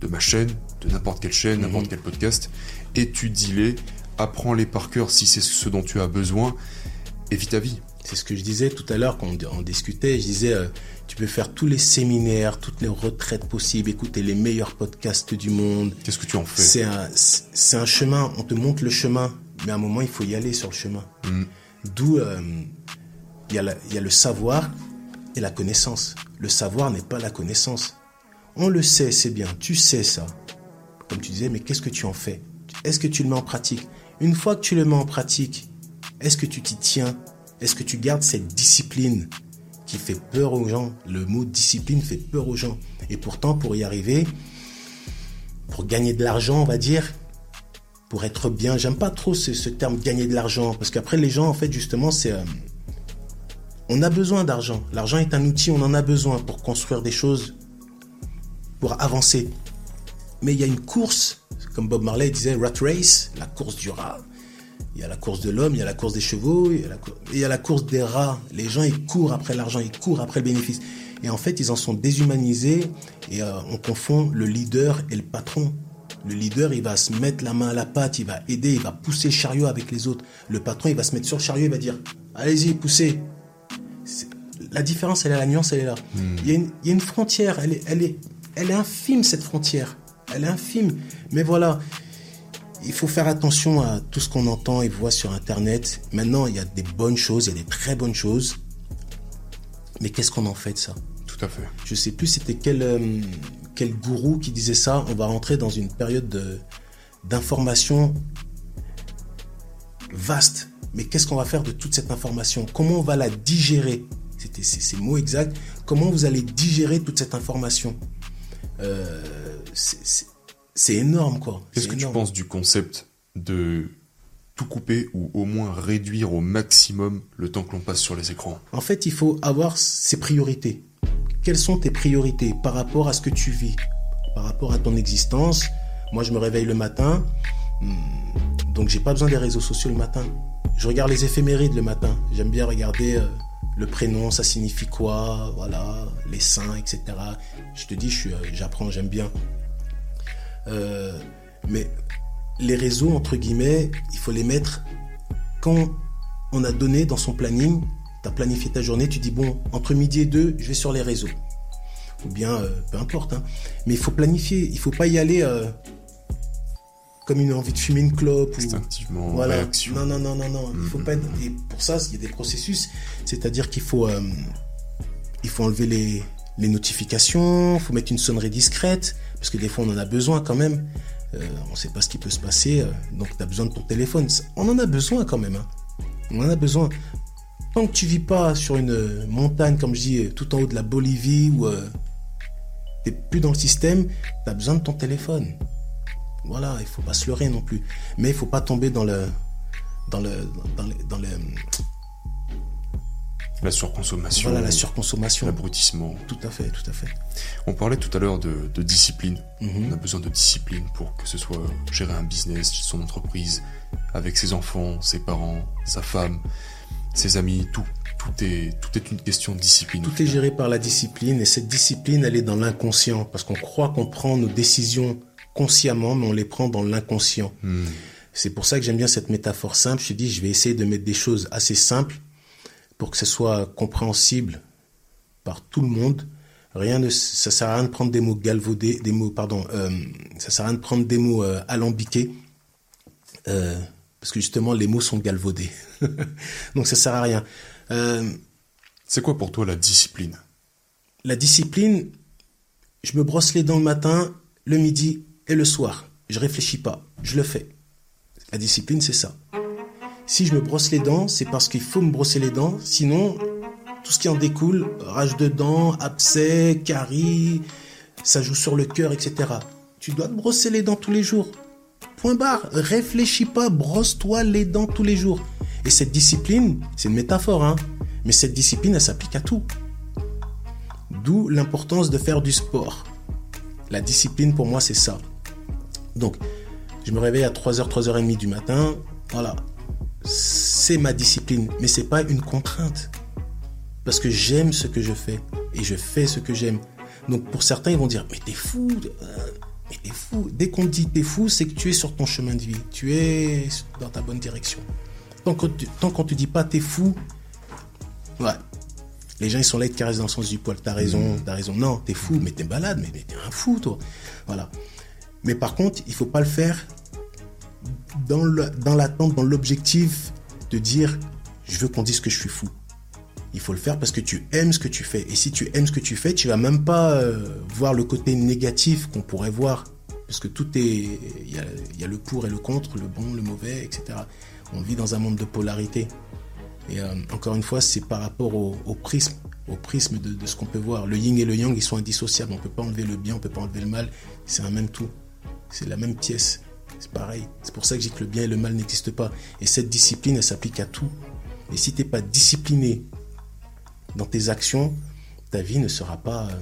de ma chaîne, de n'importe quelle chaîne, n'importe quel podcast, étudie-les apprends-les par cœur si c'est ce dont tu as besoin, et vis ta vie. C'est ce que je disais tout à l'heure quand on, discutait. Je disais, euh, peux faire tous les séminaires, toutes les retraites possibles, écouter les meilleurs podcasts du monde. Qu'est-ce que tu en fais C'est un, c'est un chemin, on te montre le chemin, mais à un moment, il faut y aller sur le chemin. Mm. D'où euh, il y, y, a le savoir et la connaissance. Le savoir n'est pas la connaissance. On le sait, c'est bien, tu sais ça. Comme tu disais, mais qu'est-ce que tu en fais? Est-ce que tu le mets en pratique? Une fois que tu le mets en pratique, est-ce que tu t'y tiens? Est-ce que tu gardes cette discipline? Qui fait peur aux gens Le mot discipline fait peur aux gens. Et pourtant, pour y arriver, pour gagner de l'argent, on va dire, pour être bien, j'aime pas trop ce, terme gagner de l'argent, parce qu'après les gens, en fait, justement, c'est... Euh, on a besoin d'argent. L'argent est un outil, on en a besoin pour construire des choses, pour avancer. Mais il y a une course comme Bob Marley disait, rat race, la course du rat. Il y a la course de l'homme, il y a la course des chevaux, il y a la, course des rats. Les gens, ils courent après l'argent, ils courent après le bénéfice. Et en fait, ils en sont déshumanisés et euh, on confond le leader et le patron. Le leader, il va se mettre la main à la pâte, il va aider, il va pousser le chariot avec les autres. Le patron, il va se mettre sur le chariot, il va dire Allez-y, poussez. La différence, elle est la nuance, elle est là. Hmm. Il, y a une, frontière, elle est, elle, est, elle est infime, cette frontière elle est infime. Mais voilà, il faut faire attention à tout ce qu'on entend et voit sur Internet. Maintenant, il y a des bonnes choses, il y a des très bonnes choses. Mais qu'est-ce qu'on en fait de ça? Tout à fait. Je sais plus c'était quel, euh, quel gourou qui disait ça. On va rentrer dans une période d'information vaste. Mais qu'est-ce qu'on va faire de toute cette information? Comment on va la digérer? C'était ces mots exacts. Comment vous allez digérer toute cette information? Euh, c'est énorme, quoi. Qu'est-ce que tu penses du concept de tout couper ou au moins réduire au maximum le temps que l'on passe sur les écrans? En fait, il faut avoir ses priorités. Quelles sont tes priorités par rapport à ce que tu vis, par rapport à ton existence Moi, je me réveille le matin, hmm, donc j'ai pas besoin des réseaux sociaux le matin. Je regarde les éphémérides le matin. J'aime bien regarder euh, le prénom, ça signifie quoi, voilà, les saints, etc. Je te dis, euh, j'apprends, j'aime bien. Euh, mais les réseaux, entre guillemets, il faut les mettre quand on a donné dans son planning, tu as planifié ta journée, tu dis, bon, entre midi et deux, je vais sur les réseaux. Ou bien, euh, peu importe. Hein. Mais il faut planifier, il faut pas y aller comme une envie de fumer une clope. Instinctivement, voilà. réaction. Non, non, non, non, non. Il faut pas être... Et pour ça, il y a des processus. C'est-à-dire qu'il faut, euh, il faut enlever les, les notifications, faut mettre une sonnerie discrète, parce que des fois, on en a besoin quand même. Euh, on ne sait pas ce qui peut se passer, euh, donc tu as besoin de ton téléphone. On en a besoin quand même. Hein. On en a besoin. Tant que tu vis pas sur une montagne, comme je dis, tout en haut de la Bolivie, où n'es plus dans le système, tu as besoin de ton téléphone. Voilà, il faut pas se leurrer non plus. Mais il faut pas tomber dans le. Dans le. Dans le. La surconsommation. Voilà, la surconsommation. L'abrutissement. Tout à fait, tout à fait. On parlait tout à l'heure de, discipline. Mhm. On a besoin de discipline pour que ce soit gérer un business, son entreprise, avec ses enfants, ses parents, sa femme, ses amis, tout. tout est, tout est une question de discipline. Tout est géré par la discipline et cette discipline, elle est dans l'inconscient parce qu'on croit qu'on prend nos décisions consciemment, mais on les prend dans l'inconscient. Hmm. C'est pour ça que j'aime bien cette métaphore simple. Je dis, je vais essayer de mettre des choses assez simples pour que ce soit compréhensible par tout le monde. Rien ne, ça sert à rien de prendre des mots galvaudés, des mots, pardon, euh, ça sert à rien de prendre des mots euh, alambiqués, euh, parce que justement les mots sont galvaudés. Donc ça sert à rien. C'est quoi pour toi la discipline? La discipline, je me brosse les dents le matin, le midi et le soir. Je réfléchis pas, je le fais. La discipline, c'est ça. Si je me brosse les dents, c'est parce qu'il faut me brosser les dents, sinon tout ce qui en découle, rage de dents, abcès, caries, ça joue sur le cœur, etc. Tu dois te brosser les dents tous les jours. Point barre, réfléchis pas, brosse-toi les dents tous les jours. Et cette discipline, c'est une métaphore, hein, mais cette discipline, elle s'applique à tout. D'où l'importance de faire du sport. La discipline, pour moi, c'est ça. Donc, je me réveille à 3h, 3h30 du matin. Voilà. C'est ma discipline, mais c'est pas une contrainte. Parce que j'aime ce que je fais et je fais ce que j'aime. Donc pour certains, ils vont dire Mais t'es fou euh, Mais t'es fou Dès qu'on dit t'es fou, c'est que tu es sur ton chemin de vie. Tu es dans ta bonne direction. Tant qu'on te dit pas t'es fou, ouais. Les gens, ils sont là, ils te caressent dans le sens du poil. T'as raison, t'as raison. Non, t'es fou, mais t'es balade, mais, mais t'es un fou, toi. Voilà. Mais par contre, il faut pas le faire dans l'attente, dans l'objectif de dire je veux qu'on dise que je suis fou. Il faut le faire parce que tu aimes ce que tu fais. Et si tu aimes ce que tu fais, tu vas même pas euh, voir le côté négatif qu'on pourrait voir. Parce que tout est. Il y a, le pour et le contre, le bon, le mauvais, etc. On vit dans un monde de polarité. Et euh, encore une fois, c'est par rapport au, prisme, au prisme de, de ce qu'on peut voir. Le yin et le yang, ils sont indissociables. On peut pas enlever le bien, on peut pas enlever le mal. C'est un même tout. C'est la même pièce. C'est pareil. C'est pour ça que dis que le bien et le mal n'existent pas. Et cette discipline, elle s'applique à tout. Et si tu n'es pas discipliné dans tes actions, ta vie ne sera pas euh,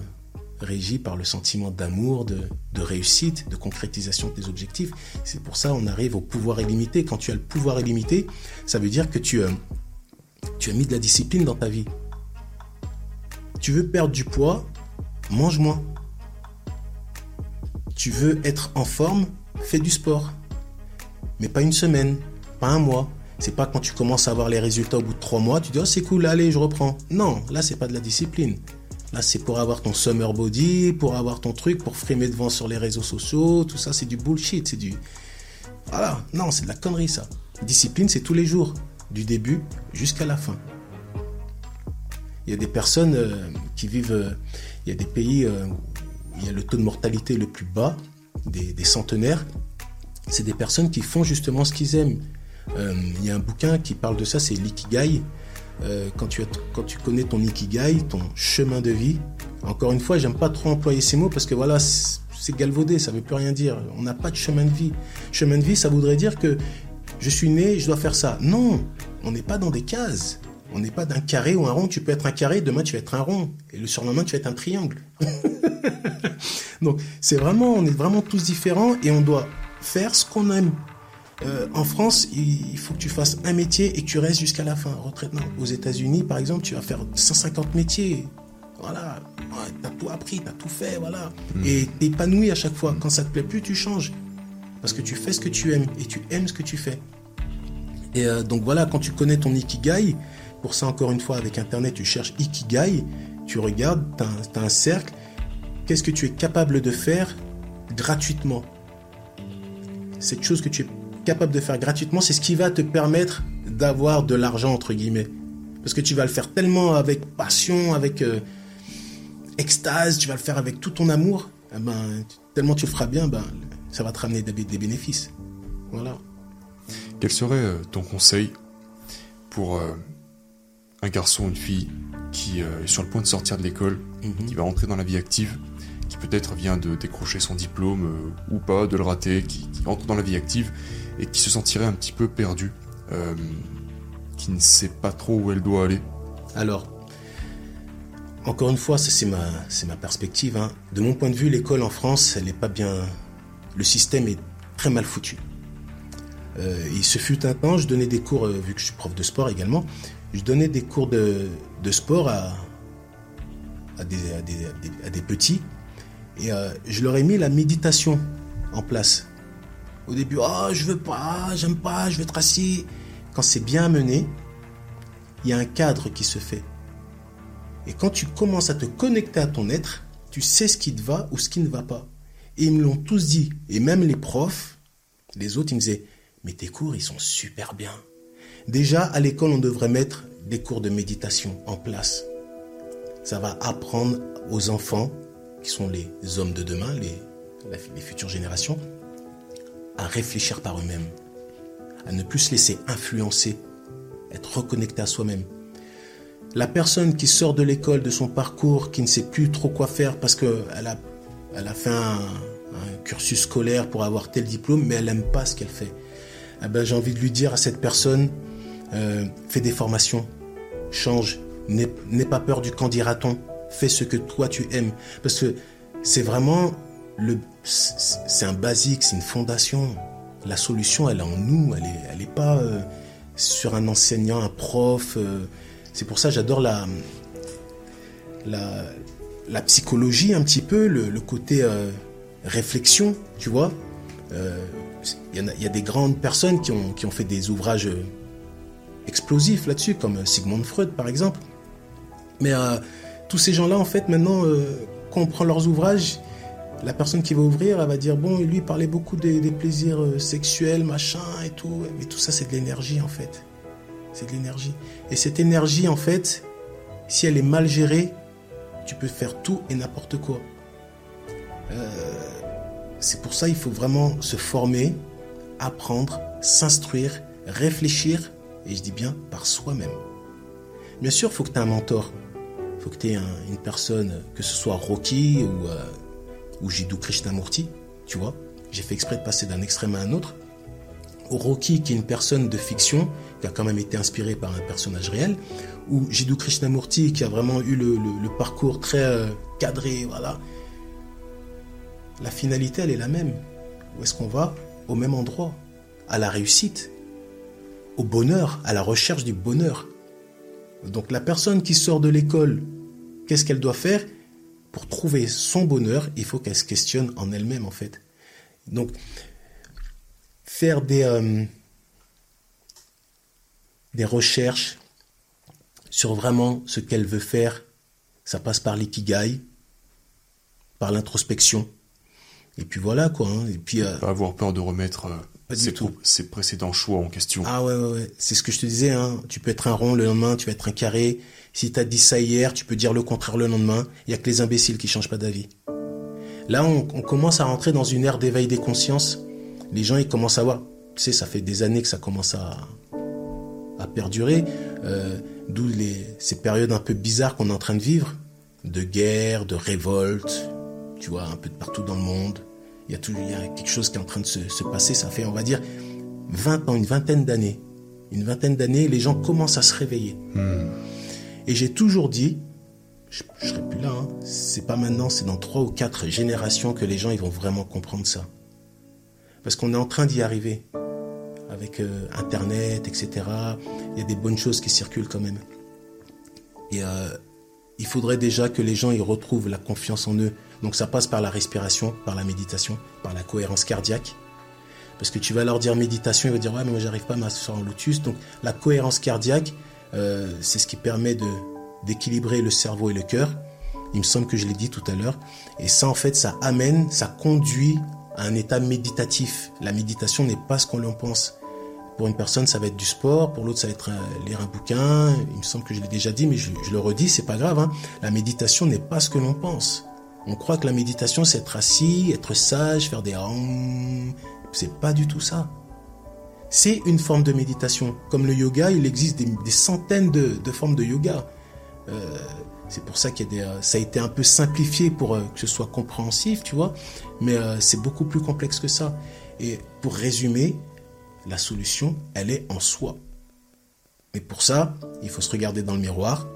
régie par le sentiment d'amour, de, réussite, de concrétisation de tes objectifs. C'est pour ça qu'on arrive au pouvoir illimité. Quand tu as le pouvoir illimité, ça veut dire que tu, euh, tu as mis de la discipline dans ta vie. Tu veux perdre du poids, mange moins. Tu veux être en forme, fais du sport. Mais pas une semaine, pas un mois. C'est pas quand tu commences à avoir les résultats au bout de trois mois, tu dis oh c'est cool, allez je reprends. Non, là c'est pas de la discipline. Là c'est pour avoir ton summer body, pour avoir ton truc, pour frimer devant sur les réseaux sociaux, tout ça c'est du bullshit, c'est du... Voilà, non c'est de la connerie ça. Discipline c'est tous les jours, du début jusqu'à la fin. Il y a des personnes euh, qui vivent, euh, il y a des pays euh, où il y a le taux de mortalité le plus bas, des, centenaires, c'est des personnes qui font justement ce qu'ils aiment. Euh, il y a un bouquin qui parle de ça, c'est l'ikigai. Euh, quand, tu quand tu connais ton ikigai, ton chemin de vie, encore une fois, j'aime pas trop employer ces mots parce que voilà, c'est galvaudé, ça veut plus rien dire. On n'a pas de chemin de vie. Chemin de vie, ça voudrait dire que je suis né, je dois faire ça. Non, on n'est pas dans des cases. On n'est pas d'un carré ou un rond. Tu peux être un carré, demain tu vas être un rond. Et le surlendemain, tu vas être un triangle. Donc, c'est vraiment, on est vraiment tous différents et on doit faire ce qu'on aime. Euh, en France, il faut que tu fasses un métier et que tu restes jusqu'à la fin. Retraite, Aux États-Unis, par exemple, tu vas faire 150 métiers. Voilà. tu as tout appris, tu as tout fait, voilà. Hmm. Et tu épanoui à chaque fois. Quand ça te plaît plus, tu changes. Parce que tu fais ce que tu aimes et tu aimes ce que tu fais. Et euh, donc voilà, quand tu connais ton ikigai, pour ça encore une fois avec Internet, tu cherches ikigai, tu regardes, tu as, un cercle, qu'est-ce que tu es capable de faire gratuitement? Cette chose que tu es capable de faire gratuitement, c'est ce qui va te permettre d'avoir de l'argent, entre guillemets. Parce que tu vas le faire tellement avec passion, avec euh, extase, tu vas le faire avec tout ton amour, eh ben, tellement tu le feras bien, ben, ça va te ramener des, bénéfices. Voilà. Quel serait euh, ton conseil pour euh, un garçon, une fille qui est sur le point de sortir de l'école, mhm. qui va rentrer dans la vie active qui peut-être vient de décrocher son diplôme euh, ou pas, de le rater, qui, entre dans la vie active et qui se sentirait un petit peu perdu, euh, qui ne sait pas trop où elle doit aller Alors, encore une fois, c'est ma, ma perspective. Hein. De mon point de vue, l'école en France, elle n'est pas bien. Le système est très mal foutu. Euh, il se fut un temps, je donnais des cours, vu que je suis prof de sport également, je donnais des cours de, sport à, à, des, à, des, petits. Et je leur ai mis la méditation en place. Au début, oh, je veux pas, j'aime pas, je veux être assis. Quand c'est bien mené, il y a un cadre qui se fait. Et quand tu commences à te connecter à ton être, tu sais ce qui te va ou ce qui ne va pas. Et ils me l'ont tous dit. Et même les profs, les autres, ils me disaient, mais tes cours, ils sont super bien. Déjà, à l'école, on devrait mettre des cours de méditation en place. Ça va apprendre aux enfants, qui sont les hommes de demain, les, futures générations, à réfléchir par eux-mêmes, à ne plus se laisser influencer, être reconnecté à soi-même. La personne qui sort de l'école, de son parcours, qui ne sait plus trop quoi faire parce qu'elle a, elle a fait un, cursus scolaire pour avoir tel diplôme, mais elle n'aime pas ce qu'elle fait. Eh ben, j'ai envie de lui dire à cette personne, euh, fais des formations, change, n'aie pas peur du quand dira-t-on, fais ce que toi tu aimes. Parce que c'est vraiment, le, c'est un basique, c'est une fondation. La solution, elle est en nous, elle n'est elle est pas euh, sur un enseignant, un prof. Euh, c'est pour ça j'adore la, la, psychologie un petit peu, le, côté réflexion, tu vois. Il y, y, a des grandes personnes qui ont, qui ont fait des ouvrages explosifs là-dessus, comme Sigmund Freud par exemple. Mais euh, tous ces gens-là, en fait, maintenant, quand on prend leurs ouvrages, la personne qui va ouvrir, elle va dire bon, lui parlait beaucoup des, plaisirs sexuels, machin et tout, mais tout ça c'est de l'énergie en fait c'est de l'énergie. Et cette énergie, en fait, si elle est mal gérée, tu peux faire tout et n'importe quoi. Euh, c'est pour ça il faut vraiment se former, apprendre, s'instruire, réfléchir, et je dis bien par soi-même. Bien sûr, il faut que tu aies un mentor. Il faut que tu aies une personne, que ce soit Rocky ou, euh, ou Jiddu Krishnamurti, tu vois. J'ai fait exprès de passer d'un extrême à un autre. Rocky, qui est une personne de fiction, qui a quand même été inspiré par un personnage réel, ou Jiddu Krishnamurti, qui a vraiment eu le, parcours très euh, cadré, voilà. La finalité, elle est la même. Où est-ce qu'on va? Au même endroit, à la réussite, au bonheur, à la recherche du bonheur. Donc la personne qui sort de l'école, qu'est-ce qu'elle doit faire? Pour trouver son bonheur, il faut qu'elle se questionne en elle-même, en fait. Donc, faire des, euh, des recherches sur vraiment ce qu'elle veut faire. Ça passe par l'ikigai, par l'introspection. Et puis voilà quoi. Hein. Et puis euh, pas avoir peur de remettre euh, ses, précédents choix en question. Ah ouais ouais, ouais. c'est ce que je te disais. Hein. Tu peux être un rond le lendemain, tu vas être un carré. Si tu as dit ça hier, tu peux dire le contraire le lendemain. Il y a que les imbéciles qui changent pas d'avis. Là, on, on commence à rentrer dans une ère d'éveil des consciences les gens ils commencent à voir, tu sais, ça fait des années que ça commence à, à perdurer, euh, d'où ces périodes un peu bizarres qu'on est en train de vivre, de guerre, de révolte, tu vois, un peu de partout dans le monde. Il y a, tout, il y a quelque chose qui est en train de se, passer, ça fait, on va dire, 20 ans, une vingtaine d'années. Une vingtaine d'années, les gens commencent à se réveiller. Hmm. Et j'ai toujours dit, je, ne serai plus là, hein, c'est pas maintenant, c'est dans trois ou quatre générations que les gens ils vont vraiment comprendre ça. Parce qu'on est en train d'y arriver. Avec euh, Internet, etc. Il y a des bonnes choses qui circulent quand même. Et euh, il faudrait déjà que les gens y retrouvent la confiance en eux. Donc ça passe par la respiration, par la méditation, par la cohérence cardiaque. Parce que tu vas leur dire méditation, ils vont dire ouais mais moi j'arrive pas à m'asseoir en lotus. Donc la cohérence cardiaque, euh, c'est ce qui permet de d'équilibrer le cerveau et le cœur. Il me semble que je l'ai dit tout à l'heure. Et ça en fait ça amène, ça conduit un état méditatif. La méditation n'est pas ce qu'on en pense. Pour une personne, ça va être du sport, pour l'autre, ça va être euh, lire un bouquin. Il me semble que je l'ai déjà dit, mais je, le redis, c'est pas grave. Hein. La méditation n'est pas ce que l'on pense. On croit que la méditation, c'est être assis, être sage, faire des c'est pas du tout ça. C'est une forme de méditation. Comme le yoga, il existe des, centaines de, formes de yoga. Euh, c'est pour ça qu'il y a des, euh, ça a été un peu simplifié pour que ce soit compréhensif, tu vois. Mais c'est beaucoup plus complexe que ça. Et pour résumer, la solution, elle est en soi. Mais pour ça, il faut se regarder dans le miroir.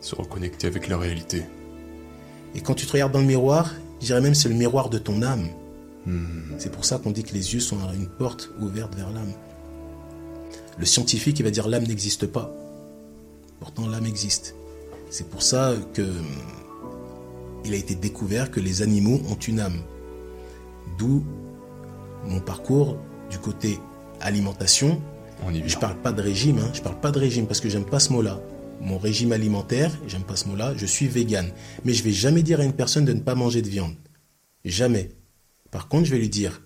Se reconnecter avec la réalité. Et quand tu te regardes dans le miroir, je dirais même c'est le miroir de ton âme. Hmm. C'est pour ça qu'on dit que les yeux sont une porte ouverte vers l'âme. Le scientifique, il va dire l'âme n'existe pas. Pourtant, l'âme existe. C'est pour ça que il a été découvert que les animaux ont une âme. D'où mon parcours du côté alimentation. je parle pas de régime, hein. je parle pas de régime parce que j'aime pas ce mot-là. Mon régime alimentaire, j'aime pas ce mot-là, je suis vegan. Mais je vais jamais dire à une personne de ne pas manger de viande. Jamais. Par contre, je vais lui dire,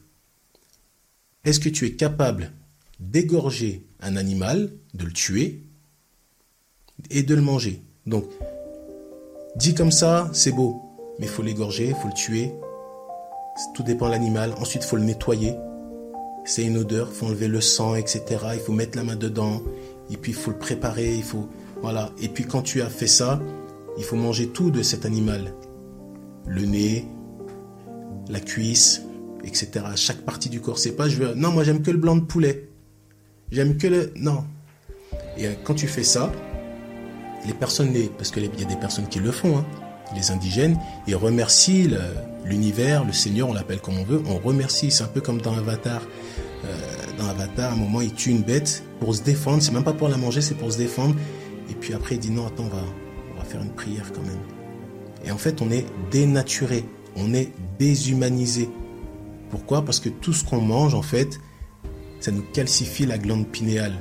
est-ce que tu es capable d'égorger un animal, de le tuer et de le manger? Donc, dit comme ça, c'est beau, mais il faut l'égorger, il faut le tuer. Tout dépend de l'animal. Ensuite, il faut le nettoyer. C'est une odeur, il faut enlever le sang, etc. Il faut mettre la main dedans. Et puis, il faut le préparer. Il faut, voilà. Et puis, quand tu as fait ça, il faut manger tout de cet animal. Le nez, la cuisse, etc. Chaque partie du corps. C'est pas, je veux, non, moi, j'aime que le blanc de poulet. J'aime que le, non. Et euh, quand tu fais ça, les personnes, parce qu'il y a des personnes qui le font, hein, les indigènes, ils remercient l'univers, le Seigneur, on l'appelle comme on veut, on remercie. C'est un peu comme dans Avatar. Euh, dans Avatar, à un moment, il tue une bête pour se défendre. C'est même pas pour la manger, c'est pour se défendre. Et puis après, il dit non, attends, on va, on va faire une prière quand même. Et en fait, on est dénaturé, on est déshumanisé. Pourquoi? Parce que tout ce qu'on mange, en fait, ça nous calcifie la glande pinéale.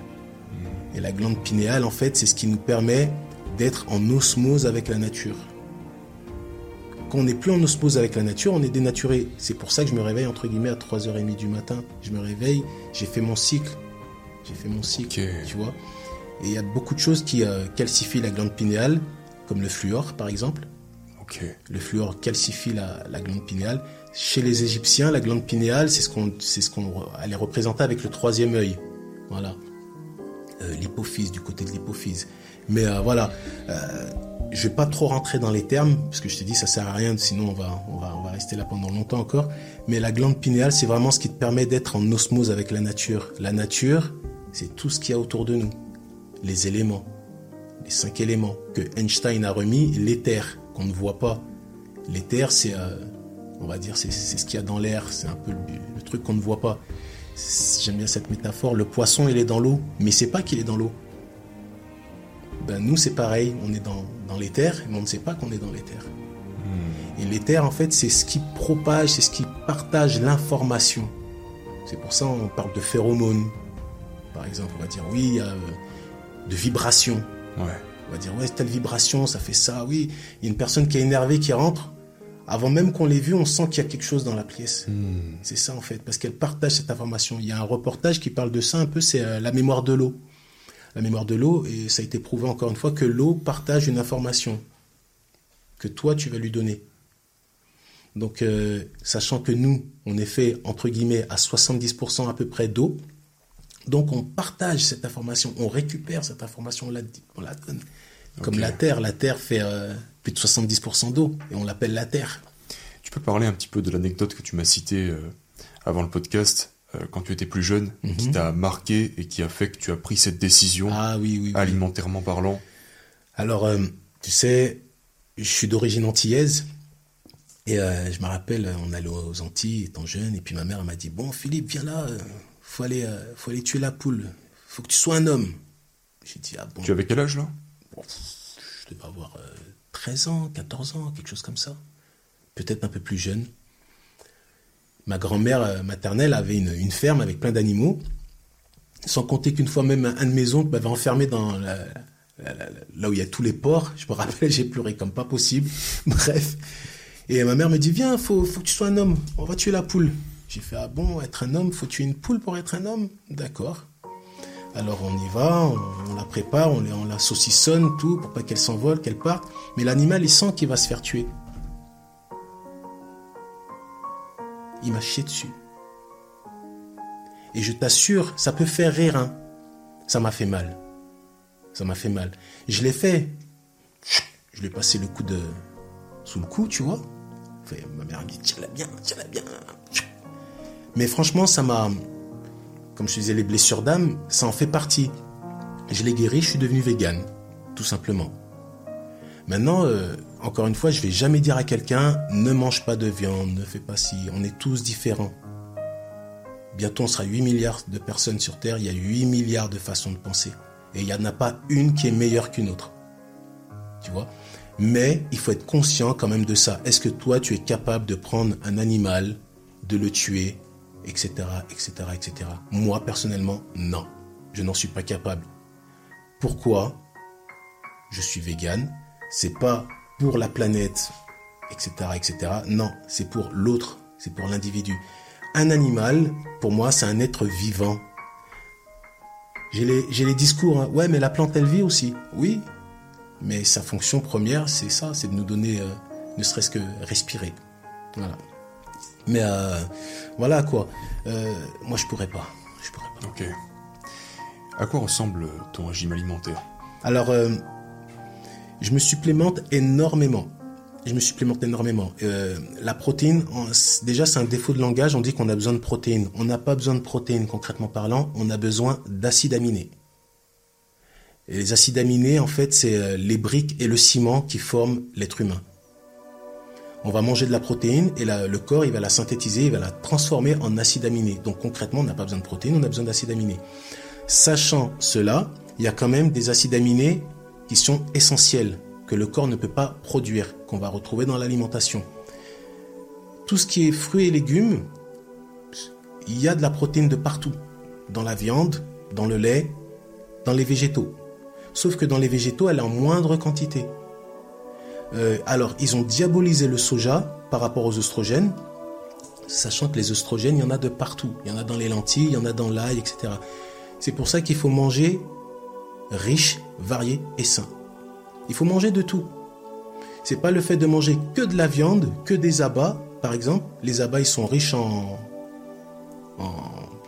Et la glande pinéale, en fait, c'est ce qui nous permet d'être en osmose avec la nature. Quand on n'est plus en osmose avec la nature, on est dénaturé. C'est pour ça que je me réveille entre guillemets à 3h30 du matin. Je me réveille, j'ai fait mon cycle. J'ai fait mon cycle, tu vois. Et il y a beaucoup de choses qui euh, calcifient la glande pinéale, comme le fluor par exemple. Le fluor calcifie la, glande pinéale. Chez les Égyptiens, la glande pinéale, c'est ce qu'on, ce qu'on, elle est représentée avec le troisième œil. Voilà. Euh, l'hypophyse, du côté de l'hypophyse. Mais euh, voilà, euh, je vais pas trop rentrer dans les termes parce que je te dis ça sert à rien, sinon on va on va on va rester là pendant longtemps encore. Mais la glande pinéale, c'est vraiment ce qui te permet d'être en osmose avec la nature. La nature, c'est tout ce qu'il y a autour de nous, les éléments, les cinq éléments que Einstein a remis, l'éther qu'on ne voit pas. L'éther, c'est euh, on va dire c'est ce qu'il y a dans l'air, c'est un peu le, truc qu'on ne voit pas. J'aime bien cette métaphore. Le poisson, il est dans l'eau, mais c'est pas qu'il est dans l'eau ben nous c'est pareil, on est dans, dans l'éther, mais on ne sait pas qu'on est dans l'éther. Hmm. Et l'éther, en fait, c'est ce qui propage, c'est ce qui partage l'information. C'est pour ça qu'on parle de phéromones. Par exemple, on va dire oui, il y a euh, de vibrations. Ouais. On va dire ouais, telle vibration, ça fait ça. Oui, il y a une personne qui est énervée qui rentre. Avant même qu'on l'ait vue, on sent qu'il y a quelque chose dans la pièce. Hmm. C'est ça en fait, parce qu'elle partage cette information. Il y a un reportage qui parle de ça un peu, c'est euh, la mémoire de l'eau la mémoire de l'eau, et ça a été prouvé encore une fois que l'eau partage une information que toi tu vas lui donner. Donc, euh, sachant que nous, on est fait, entre guillemets, à 70% à peu près d'eau, donc on partage cette information, on récupère cette information, on la, donne. Comme la Terre, la Terre fait euh, plus de 70% d'eau, et on l'appelle la Terre. Tu peux parler un petit peu de l'anecdote que tu m'as citée euh, avant le podcast quand tu étais plus jeune, qui mhm. t'a marqué et qui a fait que tu as pris cette décision ah, oui, alimentairement parlant Alors, euh, tu sais, je suis d'origine antillaise. Et euh, je me rappelle, on allait aux Antilles étant jeune, et puis ma mère m'a dit Bon, Philippe, viens là, faut aller, faut aller tuer la poule, faut que tu sois un homme. J'ai dit Ah bon. Tu avais quel âge là? Je devais avoir 13 ans, 14 ans, quelque chose comme ça. Peut-être un peu plus jeune ma grand-mère euh, maternelle avait une, ferme avec plein d'animaux. Sans compter qu'une fois même un de mes oncles m'avait enfermé dans là où il y a tous les porcs. Je me rappelle, j'ai pleuré comme pas possible. Bref. Et ma mère me dit, viens, faut, faut que tu sois un homme. On va tuer la poule. J'ai fait, ah bon, être un homme, faut tuer une poule pour être un homme? D'accord. Alors on y va, on, la prépare, on, on la saucissonne, tout, pour pas qu'elle s'envole, qu'elle parte. Mais l'animal, il sent qu'il va se faire tuer. Il m'a chié dessus. Et je t'assure, ça peut faire rire, hein. Ça m'a fait mal. Ça m'a fait mal. Je l'ai fait. Je lui ai passé le coup de. sous le cou, tu vois. ma mère me dit tiens-la bien, tiens-la bien. Mais franchement, ça m'a. Comme je disais, les blessures d'âme, ça en fait partie. Je l'ai guéri, je suis devenu vegan, tout simplement. Maintenant, euh, encore une fois, je vais jamais dire à quelqu'un ne mange pas de viande, ne fais pas ci. On est tous différents. bientôt on sera 8 milliards de personnes sur Terre, il y a 8 milliards de façons de penser. Et il n'y en a pas une qui est meilleure qu'une autre. Tu vois? Mais il faut être conscient quand même de ça. Est-ce que toi, tu es capable de prendre un animal, de le tuer, etc., etc., etc. Moi, personnellement, non. Je n'en suis pas capable. Pourquoi? Je suis vegan. C'est pas pour la planète, etc., etc. Non, c'est pour l'autre, c'est pour l'individu. Un animal, pour moi, c'est un être vivant. J'ai les, discours, hein. ouais, mais la plante, elle vit aussi. Oui, mais sa fonction première, c'est ça, c'est de nous donner, euh, ne serait-ce que respirer. Voilà. Mais euh, voilà quoi. Euh, moi, je pourrais pas. Je pourrais pas. Ok. À quoi ressemble ton régime alimentaire? Alors, je me supplémente énormément je me supplémente énormément. Euh, la protéine, déjà c'est un défaut de langage, on dit qu'on a besoin de protéines. On n'a pas besoin de protéines concrètement parlant, on a besoin d'acides aminés. Les acides aminés, en fait, c'est euh, les briques et le ciment qui forment l'être humain. On va manger de la protéine et le corps, il va la synthétiser, il va la transformer en acides aminés. Donc concrètement, on n'a pas besoin de protéines, on a besoin d'acides aminés. Sachant cela, il y a quand même des acides aminés essentiels que le corps ne peut pas produire, qu'on va retrouver dans l'alimentation. Tout ce qui est fruits et légumes, il y a de la protéine de partout. Dans la viande, dans le lait, dans les végétaux. Sauf que dans les végétaux, elle est en moindre quantité. Euh, alors, ils ont diabolisé le soja par rapport aux oestrogènes, sachant que les oestrogènes, il y en a de partout. Il y en a dans les lentilles, il y en a dans l'ail, etc. C'est pour ça qu'il faut manger riche, varié et sain. Il faut manger de tout. C'est pas le fait de manger que de la viande, que des abats, par exemple. Les abats, ils sont riches en,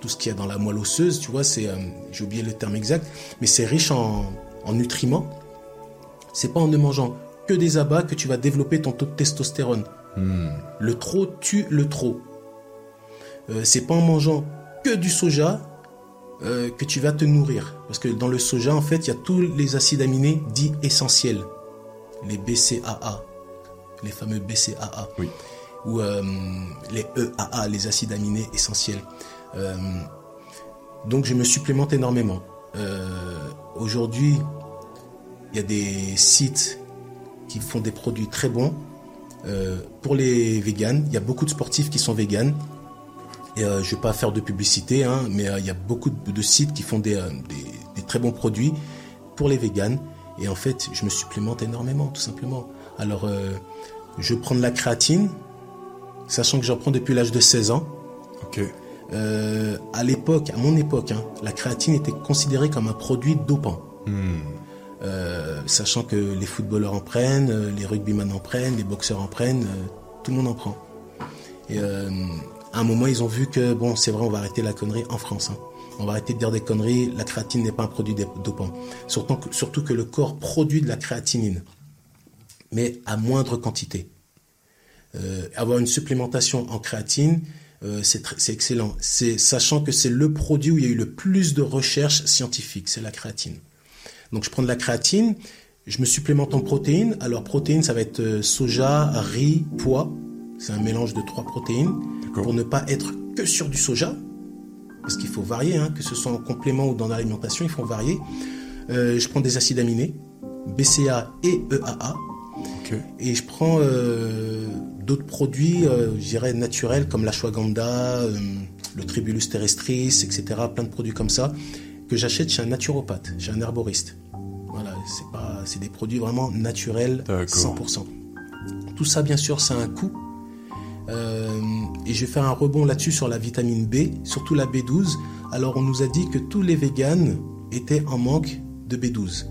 tout ce qu'il y a dans la moelle osseuse, tu vois, c'est, euh, j'ai oublié le terme exact, mais c'est riche en, en nutriments. C'est pas en ne mangeant que des abats que tu vas développer ton taux de testostérone. Hmm. Le trop tue le trop. Euh, c'est pas en mangeant que du soja euh, que tu vas te nourrir. Parce que dans le soja, en fait, il y a tous les acides aminés dits essentiels. Les BCAA, les fameux BCAA. Oui. Ou euh, les EAA, les acides aminés essentiels. Euh, donc je me supplémente énormément. Aujourd'hui, il y a des sites qui font des produits très bons. pour les véganes, il y a beaucoup de sportifs qui sont véganes et, euh, je ne vais pas faire de publicité, hein, mais euh, il y a beaucoup de, sites qui font euh, des, très bons produits pour les véganes. Et en fait, je me supplémente énormément, tout simplement. Alors, je prends de la créatine, sachant que j'en prends depuis l'âge de 16 ans. Ok. à l'époque, à mon époque, hein, la créatine était considérée comme un produit dopant. Hmm. sachant que les footballeurs en prennent, les rugbyman en prennent, les boxeurs en prennent, tout le monde en prend. Et à un moment, ils ont vu que, bon, c'est vrai, on va arrêter la connerie en France. Hein. On va arrêter de dire des conneries. La créatine n'est pas un produit dopant. Surtout que, le corps produit de la créatinine, mais à moindre quantité. Euh, avoir une supplémentation en créatine, euh, c'est excellent. Sachant que c'est le produit où il y a eu le plus de recherches scientifiques, c'est la créatine. Donc je prends de la créatine, je me supplémente en protéines. Alors protéines, ça va être euh, soja, riz, pois. C'est un mélange de trois protéines pour ne pas être que sur du soja, parce qu'il faut varier, hein, que ce soit en complément ou dans l'alimentation, il faut varier. Euh, je prends des acides aminés, BCA et EAA. Et je prends euh, d'autres produits, euh, je dirais naturels, comme l'ashwagandha, le tribulus terrestris, etc. Plein de produits comme ça, que j'achète chez un naturopathe, chez un herboriste. Voilà, c'est pas, c'est des produits vraiment naturels, 100%. Tout ça, bien sûr, ça a un coût. Euh, et je vais faire un rebond là-dessus sur la vitamine B, surtout la B12. Alors on nous a dit que tous les véganes étaient en manque de B12.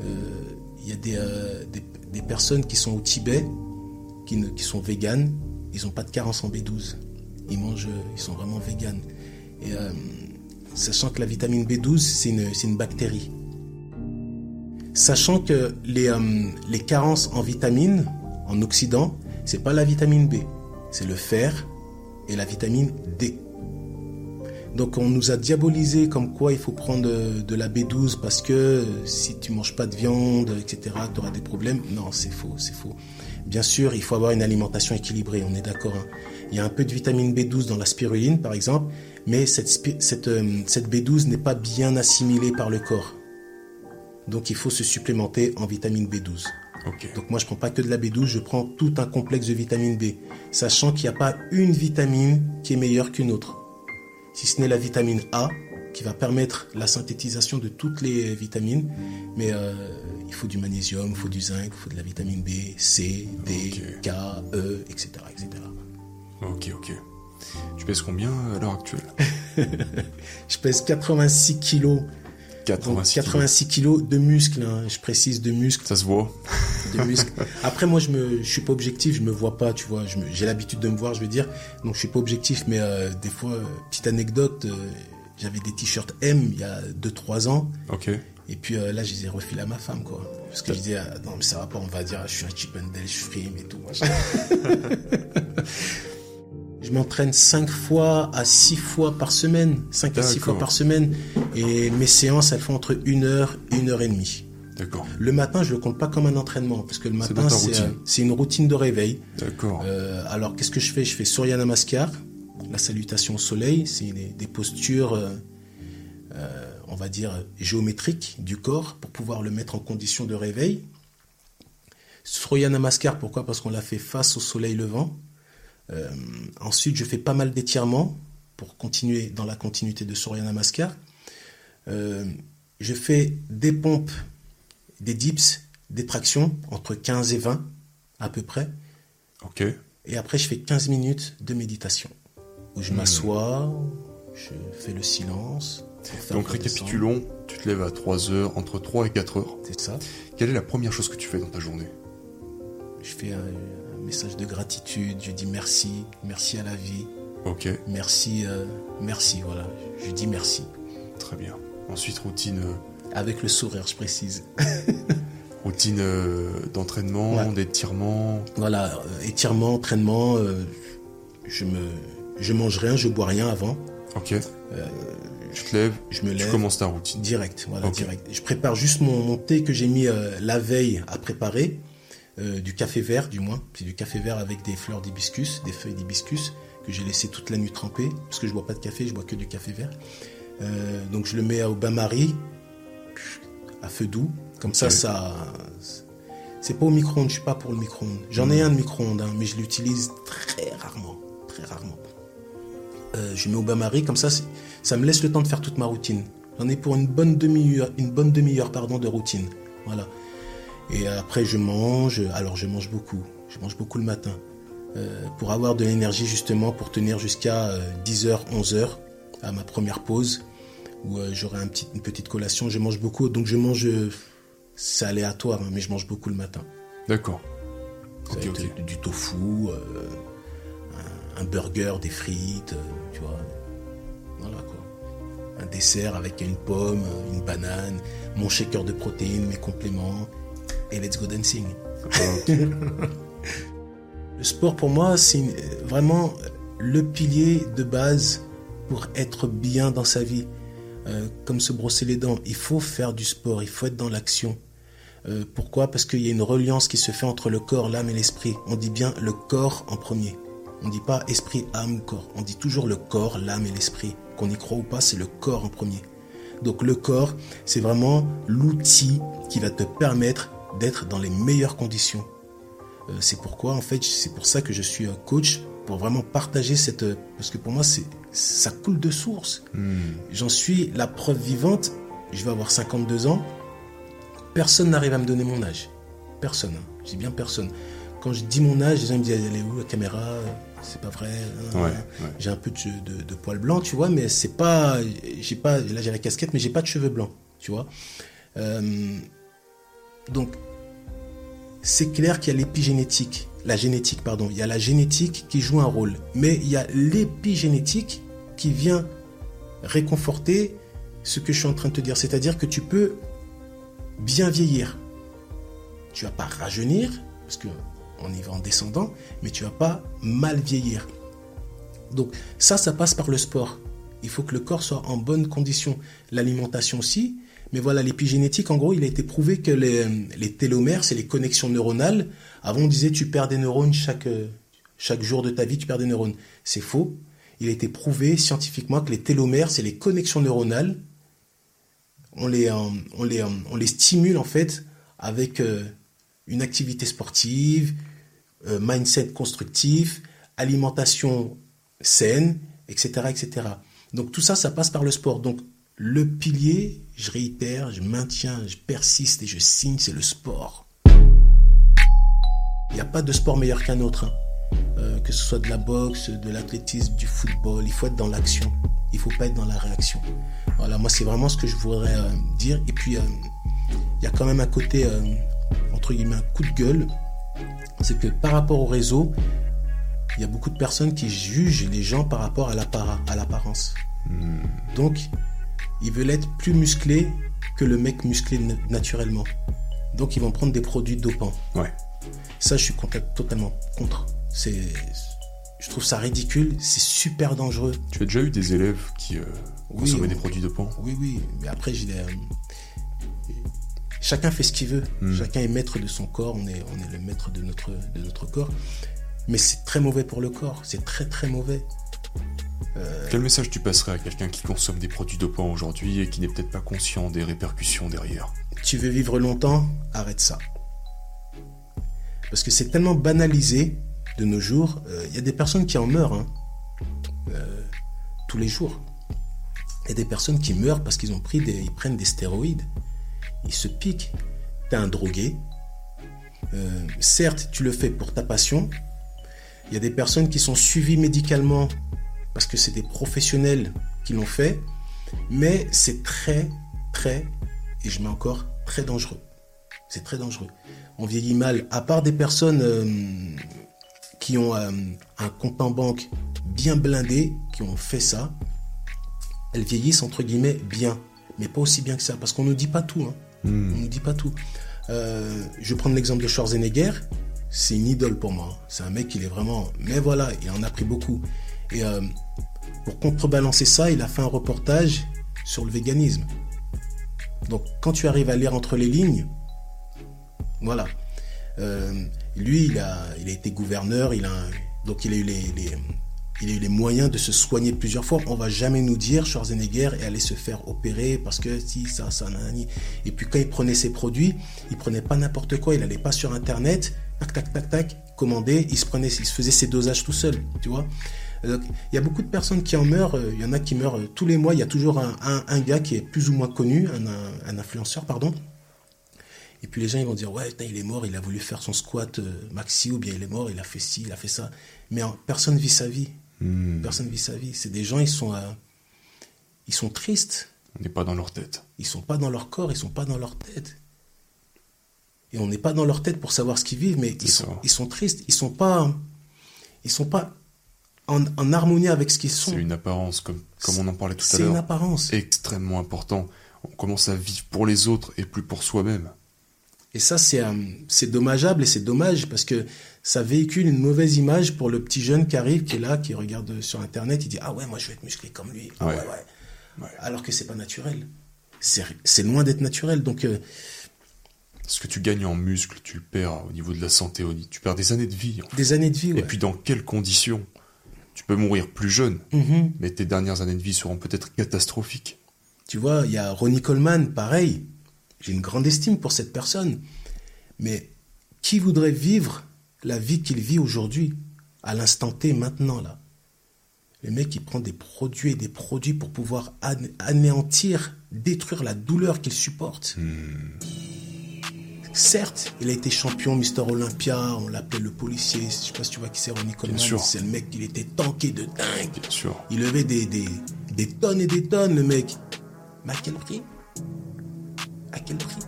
Il euh, y a des, euh, des, des, personnes qui sont au Tibet, qui, sont véganes, ils n'ont pas de carence en B12. Ils mangent, ils sont vraiment véganes. Sachant que la vitamine B12, c'est une, une, bactérie. Sachant que les, les carences en vitamines, en Occident, c'est pas la vitamine B, c'est le fer et la vitamine D. Donc on nous a diabolisé comme quoi il faut prendre de la B12 parce que si tu manges pas de viande, etc., tu auras des problèmes. Non, c'est faux, c'est faux. Bien sûr, il faut avoir une alimentation équilibrée, on est d'accord. Hein. Il y a un peu de vitamine B12 dans la spiruline, par exemple, mais cette, cette, euh, cette B12 n'est pas bien assimilée par le corps. Donc il faut se supplémenter en vitamine B12. Donc moi je prends pas que de la B12, je prends tout un complexe de vitamine B, sachant qu'il n'y a pas une vitamine qui est meilleure qu'une autre. Si ce n'est la vitamine A qui va permettre la synthétisation de toutes les vitamines, mais euh, il faut du magnésium, il faut du zinc, il faut de la vitamine B, C, D, K, E, etc., etc. Ok, ok. Tu pèses combien à l'heure actuelle? Je pèse 86 kilos 86, kilos. de muscles, hein. je précise de muscles. Ça se voit. De muscles. Après, moi, je me, je suis pas objectif, je me vois pas, tu vois. J'ai l'habitude de me voir, je veux dire. Donc, je suis pas objectif, mais euh, des fois, euh, petite anecdote, euh, j'avais des t-shirts M il y a 2-3 ans. Ok. Et puis là, je les ai refilés à ma femme, quoi. Parce que je disais, ah, non, mais ça va pas, on va dire, je suis un chip and je frime et tout. Je m'entraîne 5 fois à 6 fois par semaine. 5 à 6 fois par semaine. Et mes séances, elles font entre 1 heure et 1 heure et demie. D'accord. Le matin, je le compte pas comme un entraînement, parce que le matin, euh, c'est une routine de réveil. D'accord. Euh, alors, qu'est-ce que je fais? Je fais Surya Namaskar, la salutation au soleil. C'est des, postures, euh, on va dire, géométriques du corps pour pouvoir le mettre en condition de réveil. Surya Namaskar, pourquoi? Parce qu'on l'a fait face au soleil levant. Euh, ensuite, je fais pas mal d'étirements pour continuer dans la continuité de Surya Namaskar. Euh, je fais des pompes, des dips, des tractions entre 15 et 20 à peu près. Ok. Et après, je fais 15 minutes de méditation où je hmm. m'assois, je fais le silence. Donc récapitulons, tu te lèves à 3 heures, entre 3 et 4 heures. C'est ça. Quelle est la première chose que tu fais dans ta journée? Je fais un, message de gratitude, je dis merci, merci à la vie. Ok. Merci, euh, merci, voilà, je dis merci. Très bien. Ensuite, routine. Euh, Avec le sourire, je précise. routine euh, d'entraînement, d'étirement. Voilà, étirement, entraînement. je me, je mange rien, je bois rien avant. Ok. tu te lèves, je me lève. Tu commences ta routine. Direct, voilà, direct. Je prépare juste mon, mon thé que j'ai mis la veille à préparer. Euh, du café vert du moins. C'est du café vert avec des fleurs d'hibiscus, des feuilles d'hibiscus que j'ai laissé toute la nuit tremper parce que je bois pas de café, je bois que du café vert. Euh, donc je le mets au bain-marie à feu doux. Comme ça, ça. C'est pas au micro-ondes, je suis pas pour le micro-ondes. J'en ai un de micro-ondes, hein, mais je l'utilise très rarement. Très rarement. Euh, je mets au bain-marie, comme ça, ça me laisse le temps de faire toute ma routine. J'en ai pour une bonne demi-heure, une bonne demi-heure pardon, de routine. Voilà. Et après, je mange. Alors, je mange beaucoup. Je mange beaucoup le matin. Euh, pour avoir de l'énergie, justement, pour tenir jusqu'à 10h, euh, 11h à ma première pause, où euh, j'aurai un petit, une petite collation. Je mange beaucoup. Donc, je mange. c'est aléatoire, hein, mais je mange beaucoup le matin. D'accord. Du, tofu, un, burger, des frites, tu vois. Voilà quoi. Un dessert avec une pomme, une banane, mon shaker de protéines, mes compléments et let's go dancing. le sport pour moi, c'est vraiment le pilier de base pour être bien dans sa vie. Euh, comme se brosser les dents, il faut faire du sport, il faut être dans l'action. Euh, pourquoi? Parce qu'il y a une reliance qui se fait entre le corps, l'âme et l'esprit. On dit bien le corps en premier. On ne dit pas esprit, âme, corps. On dit toujours le corps, l'âme et l'esprit. Qu'on y croit ou pas, c'est le corps en premier. Donc le corps, c'est vraiment l'outil qui va te permettre d'être dans les meilleures conditions. Euh, c'est pourquoi, en fait, c'est pour ça que je suis coach, pour vraiment partager cette... Parce que pour moi, c'est ça coule de source. Hmm. J'en suis la preuve vivante. Je vais avoir 52 ans. Personne n'arrive à me donner mon âge. Personne. Hein. Je dis bien personne. Quand je dis mon âge, les gens me disent Elle est où la caméra? C'est pas vrai. Hein. J'ai un peu de, de, poils blancs, tu vois, mais c'est pas. J'ai pas. Là, j'ai la casquette, mais j'ai pas de cheveux blancs, tu vois. Euh, donc, c'est clair qu'il y a l'épigénétique, la génétique, pardon. Il y a la génétique qui joue un rôle, mais il y a l'épigénétique qui vient réconforter ce que je suis en train de te dire. C'est-à-dire que tu peux bien vieillir. Tu vas pas rajeunir, parce que on y va en descendant, mais tu vas pas mal vieillir. Donc ça, ça passe par le sport. Il faut que le corps soit en bonne condition. L'alimentation aussi. Mais voilà, l'épigénétique, en gros, il a été prouvé que les, les télomères, c'est les connexions neuronales. Avant, on disait tu perds des neurones chaque, chaque jour de ta vie, tu perds des neurones. C'est faux. Il a été prouvé scientifiquement que les télomères, c'est les connexions neuronales. On les, on les, on les stimule en fait avec euh, une activité sportive, euh, mindset constructif, alimentation saine, etc., etc. Donc tout ça, ça passe par le sport. Donc le pilier, je réitère, je maintiens, je persiste et je signe, c'est le sport. Il n'y a pas de sport meilleur qu'un autre. Hein. Euh, que ce soit de la boxe, de l'athlétisme, du football, il faut être dans l'action. Il ne faut pas être dans la réaction. Voilà, moi c'est vraiment ce que je voudrais dire. Et puis il y a quand même un côté, euh, entre guillemets, un coup de gueule. C'est que par rapport au réseau, il y a beaucoup de personnes qui jugent les gens par rapport à l'apparence. Hmm. Donc, ils veulent être plus musclés que le mec musclé naturellement. Donc, ils vont prendre des produits dopants. Ouais. Ça, je suis totalement contre. C'est, je trouve ça ridicule. C'est super dangereux. Tu as déjà eu des élèves qui euh, consommaient des produits dopants? Oui, oui. Mais après, j'ai des, chacun fait ce qu'il veut. Hmm. Chacun est maître de son corps. On est, on est le maître de notre, de notre corps. Mais c'est très mauvais pour le corps. C'est très, très mauvais. Euh, Quel message tu passerais à quelqu'un qui consomme des produits dopants aujourd'hui et qui n'est peut-être pas conscient des répercussions derrière Tu veux vivre longtemps? Arrête ça. Parce que c'est tellement banalisé de nos jours. Il euh, y a des personnes qui en meurent hein. euh, tous les jours. Il y a des personnes qui meurent parce qu'ils ont pris des, ils prennent des stéroïdes il se pique. T'es un drogué. Certes, tu le fais pour ta passion. Il y a des personnes qui sont suivies médicalement parce que c'est des professionnels qui l'ont fait. Mais c'est très, très, et je mets encore, très dangereux. C'est très dangereux. On vieillit mal. À part des personnes euh, qui ont euh, un compte en banque bien blindé, qui ont fait ça, elles vieillissent entre guillemets bien. Mais pas aussi bien que ça. Parce qu'on ne dit pas tout. Hein. Hmm. On ne dit pas tout. Euh, je vais prendre l'exemple de Schwarzenegger. C'est une idole pour moi. C'est un mec, il est vraiment. Mais voilà, il en a pris beaucoup. Et euh, pour contrebalancer ça, il a fait un reportage sur le véganisme. Donc, quand tu arrives à lire entre les lignes, voilà. Euh, lui, il a, il a été gouverneur, il a, donc il a eu les, il a eu les moyens de se soigner plusieurs fois. On va jamais nous dire Schwarzenegger est allé se faire opérer parce que si ça, ça, nanani. Et puis quand il prenait ses produits, il prenait pas n'importe quoi. Il allait pas sur internet, tac, tac, tac, tac, commander. Il se prenait, il se faisait ses dosages tout seul, tu vois. Il y a beaucoup de personnes qui en meurent. Il y en a qui meurent tous les mois. Il y a toujours un, un, gars qui est plus ou moins connu, un, un, influenceur, pardon. Et puis les gens ils vont dire ouais il est mort, il a voulu faire son squat euh, maxi ou bien il est mort, il a fait ci, il a fait ça. Mais personne vit sa vie. Hmm. Personne vit sa vie. C'est des gens, ils sont, euh, ils sont tristes. On n'est pas dans leur tête. Ils sont pas dans leur corps, ils sont pas dans leur tête. Et on n'est pas dans leur tête pour savoir ce qu'ils vivent, mais ils sont, ils sont, tristes. Ils sont pas, ils sont pas en, en harmonie avec ce qu'ils sont. C'est une apparence, comme, comme on en parlait tout à l'heure. C'est une apparence. Extrêmement important. On commence à vivre pour les autres et plus pour soi-même. Et ça, c'est euh, dommageable et c'est dommage parce que ça véhicule une mauvaise image pour le petit jeune qui arrive, qui est là, qui regarde sur Internet, il dit Ah ouais, moi je vais être musclé comme lui. Ah ouais. Ouais, Alors que c'est pas naturel. C'est loin d'être naturel. Donc. Euh, ce que tu gagnes en muscle, tu le perds au niveau de la santé, tu perds des années de vie. Des années de vie, Et puis dans quelles conditions? Tu peux mourir plus jeune, mm-hmm. mais tes dernières années de vie seront peut-être catastrophiques. Tu vois, il y a Ronnie Coleman, pareil. J'ai une grande estime pour cette personne. Mais qui voudrait vivre la vie qu'il vit aujourd'hui, à l'instant T, maintenant, là? Le mec, il prend des produits et des produits pour pouvoir anéantir, détruire la douleur qu'il supporte. Hmm. Certes, il a été champion Mister Olympia, on l'appelait le policier. Je sais pas si tu vois qui c'est Ronnie Coleman. C'est le mec, il était tanké de dingue. Bien sûr. Il levait des, des, des tonnes et des tonnes, le mec. Mais à quel prix? À quel prix?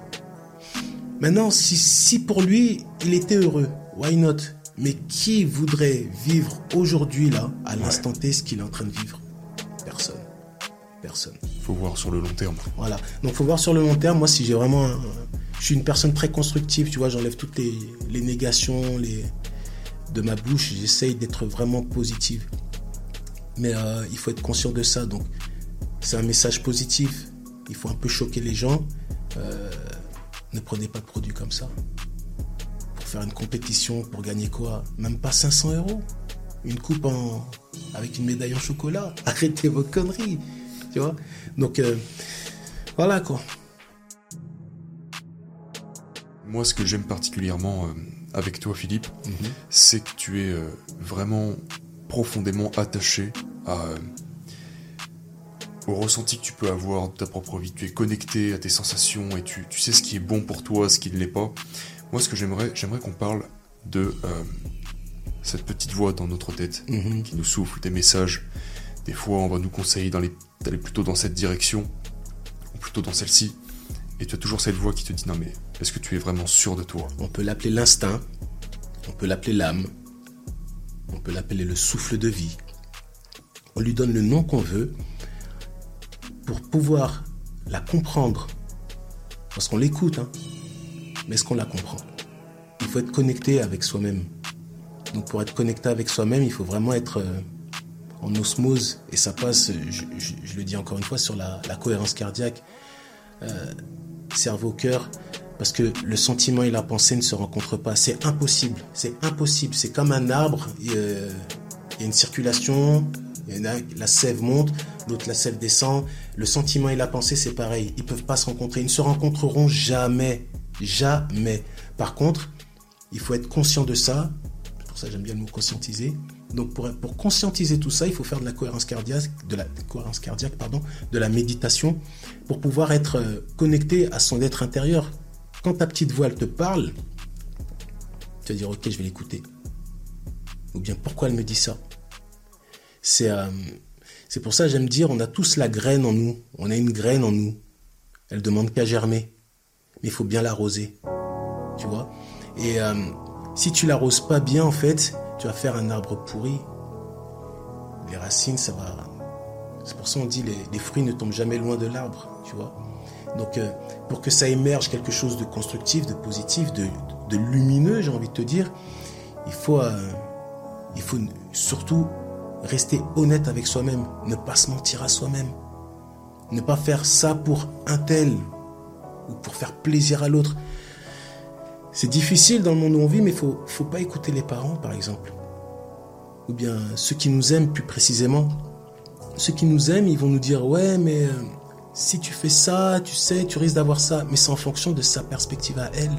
Maintenant, si, si pour lui, il était heureux, why not? Mais qui voudrait vivre aujourd'hui, là, à l'instant T, ce qu'il est en train de vivre? Personne. Personne. Faut voir sur le long terme. Voilà. Donc, faut voir sur le long terme. Moi, si j'ai vraiment. Je suis une personne très constructive, tu vois, j'enlève toutes les, négations de ma bouche. J'essaye d'être vraiment positive. Mais euh, il faut être conscient de ça. Donc, c'est un message positif. Il faut un peu choquer les gens. Euh, ne prenez pas de produits comme ça. Pour faire une compétition, pour gagner quoi? Même pas 500 euros. Une coupe avec une médaille en chocolat. Arrêtez vos conneries. Tu vois? Donc, euh, voilà quoi. Moi, ce que j'aime particulièrement avec toi, Philippe, mhm. c'est que tu es vraiment profondément attaché à, au ressenti que tu peux avoir de ta propre vie. Tu es connecté à tes sensations et tu, sais ce qui est bon pour toi, ce qui ne l'est pas. Moi, ce que j'aimerais, j'aimerais qu'on parle de euh, cette petite voix dans notre tête mhm. qui nous souffle des messages. Des fois, on va nous conseiller d'aller plutôt dans cette direction ou plutôt dans celle-ci. Et tu as toujours cette voix qui te dit non mais est-ce que tu es vraiment sûr de toi? On peut l'appeler l'instinct, on peut l'appeler l'âme, on peut l'appeler le souffle de vie. On lui donne le nom qu'on veut pour pouvoir la comprendre. Parce qu'on l'écoute, hein. mais est-ce qu'on la comprend? Il faut être connecté avec soi-même. Donc pour être connecté avec soi-même, il faut vraiment être euh, en osmose. Et ça passe, je, le dis encore une fois, sur la, cohérence cardiaque. Euh, cerveau-cœur, parce que le sentiment et la pensée ne se rencontrent pas. C'est impossible. C'est impossible. C'est comme un arbre. Il y a une circulation. la sève monte, l'autre la sève descend. Le sentiment et la pensée, c'est pareil. Ils peuvent pas se rencontrer. Ils ne se rencontreront jamais. Jamais. Par contre, il faut être conscient de ça. Pour ça, j'aime bien le mot conscientiser. Donc, pour, pour conscientiser tout ça, il faut faire de la cohérence cardiaque, de la cohérence cardiaque, pardon, de la méditation, pour pouvoir être euh, connecté à son être intérieur. Quand ta petite voix te parle, tu vas dire ok, je vais l'écouter. Ou bien pourquoi elle me dit ça? C'est euh, pour ça j'aime dire on a tous la graine en nous. On a une graine en nous. Elle demande qu'à germer, mais il faut bien l'arroser. Tu vois? Et euh, si tu l'arroses pas bien en fait, tu vas faire un arbre pourri. Les racines, ça va. C'est pour ça qu'on dit les, les fruits ne tombent jamais loin de l'arbre. Tu vois? Donc, euh, pour que ça émerge quelque chose de constructif, de positif, de, lumineux, j'ai envie de te dire, il faut, euh, il faut surtout rester honnête avec soi-même, ne pas se mentir à soi-même, ne pas faire ça pour un tel ou pour faire plaisir à l'autre. C'est difficile dans le monde où on vit, mais il faut, faut pas écouter les parents, par exemple, ou bien ceux qui nous aiment plus précisément. Ceux qui nous aiment, ils vont nous dire ouais, mais euh, si tu fais ça, tu sais, tu risques d'avoir ça. Mais c'est en fonction de sa perspective à elle,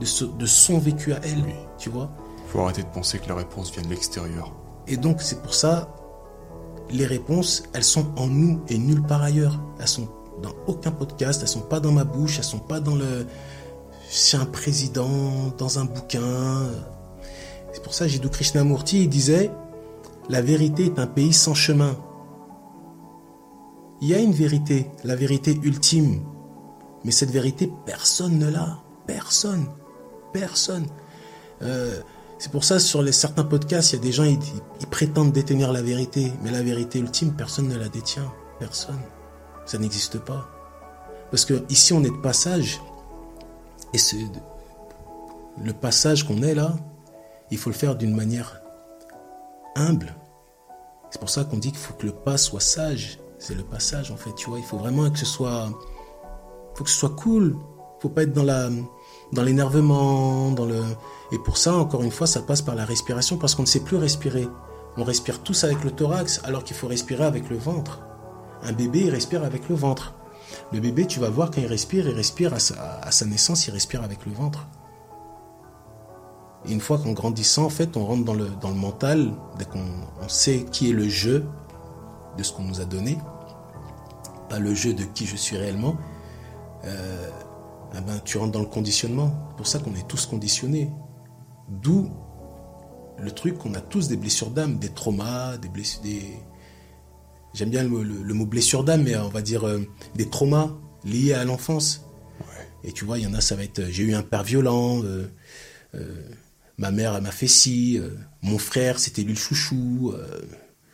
de, son vécu à elle, tu vois. Il faut arrêter de penser que la réponse vient de l'extérieur. Et donc, c'est pour ça, les réponses, elles sont en nous et nulle part ailleurs. Elles sont dans aucun podcast, elles sont pas dans ma bouche, elles sont pas dans le chez un président, dans un bouquin. C'est pour ça Jiddu Krishnamurti il disait la vérité est un pays sans chemin. Il y a une vérité, la vérité ultime. Mais cette vérité, personne ne l'a. Personne. Personne. Euh, c'est pour ça, sur certains podcasts, il y a des gens, ils, prétendent détenir la vérité. Mais la vérité ultime, personne ne la détient. Personne. Ça n'existe pas. Parce que ici, on est de passage. Et c'est le passage qu'on est là, il faut le faire d'une manière humble. C'est pour ça qu'on dit qu'il faut que le pas soit sage. C'est le passage en fait, tu vois. Il faut vraiment que ce soit, faut que ce soit cool. Faut pas être dans la, dans l'énervement, dans le. Et pour ça, encore une fois, ça passe par la respiration parce qu'on ne sait plus respirer. On respire tous avec le thorax alors qu'il faut respirer avec le ventre. Un bébé, il respire avec le ventre. Le bébé, tu vas voir quand il respire, il respire à sa, à sa naissance, il respire avec le ventre. Et une fois qu'en grandissant, en fait, on rentre dans le, dans le mental, dès qu'on on sait qui est le jeu, de ce qu'on nous a donné, pas le jeu de qui je suis réellement, euh, eh ben, tu rentres dans le conditionnement. C'est pour ça qu'on est tous conditionnés. D'où le truc qu'on a tous des blessures d'âme, des traumas, des blessures. Des... J'aime bien le, mot blessure d'âme, mais on va dire euh, des traumas liés à l'enfance. Et tu vois, il y en a, ça va être j'ai eu un père violent, euh, ma mère m'a fait ci, mon frère c'était lui le chouchou.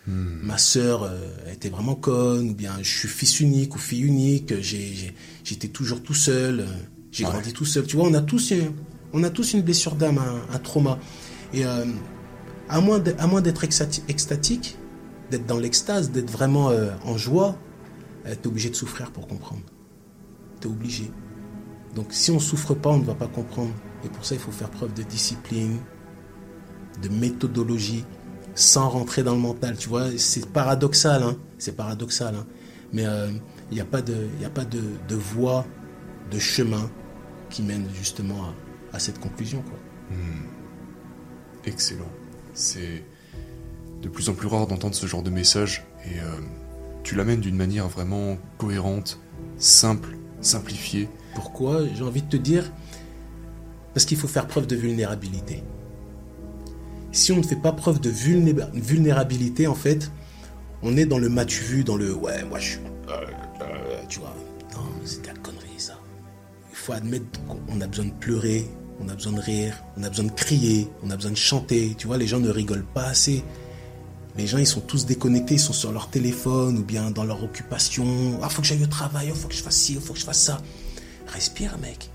Hmm. Ma sœur euh, était vraiment conne, ou bien je suis fils unique ou fille unique, j'étais toujours tout seul, euh, j'ai grandi tout seul. Tu vois, on a tous, on a tous une blessure d'âme, un, trauma. Et euh, à moins d'être extatique, d'être dans l'extase, d'être vraiment euh, en joie, euh, tu es obligé de souffrir pour comprendre. Tu es obligé. Donc si on ne souffre pas, on ne va pas comprendre. Et pour ça, il faut faire preuve de discipline, de méthodologie, sans rentrer dans le mental. Tu vois, c'est paradoxal, hein. c'est paradoxal. Hein. Mais euh, il n'y a pas, de, y a pas de, de, voie, de chemin qui mène justement à, à cette conclusion. Quoi. Hmm. Excellent. C'est de plus en plus rare d'entendre ce genre de message et euh, tu l'amènes d'une manière vraiment cohérente, simple, simplifiée. Pourquoi? J'ai envie de te dire, parce qu'il faut faire preuve de vulnérabilité. Si on ne fait pas preuve de vulnérabilité, en fait, on est dans le matu vu, dans le ouais, moi je suis. Euh, euh, tu vois, non, c'est de la connerie ça. Il faut admettre qu'on a besoin de pleurer, on a besoin de rire, on a besoin de crier, on a besoin de chanter. Tu vois, les gens ne rigolent pas assez. Les gens, ils sont tous déconnectés, ils sont sur leur téléphone ou bien dans leur occupation. Ah, faut que j'aille au travail, il faut que je fasse ci, il faut que je fasse ça. Respire, mec.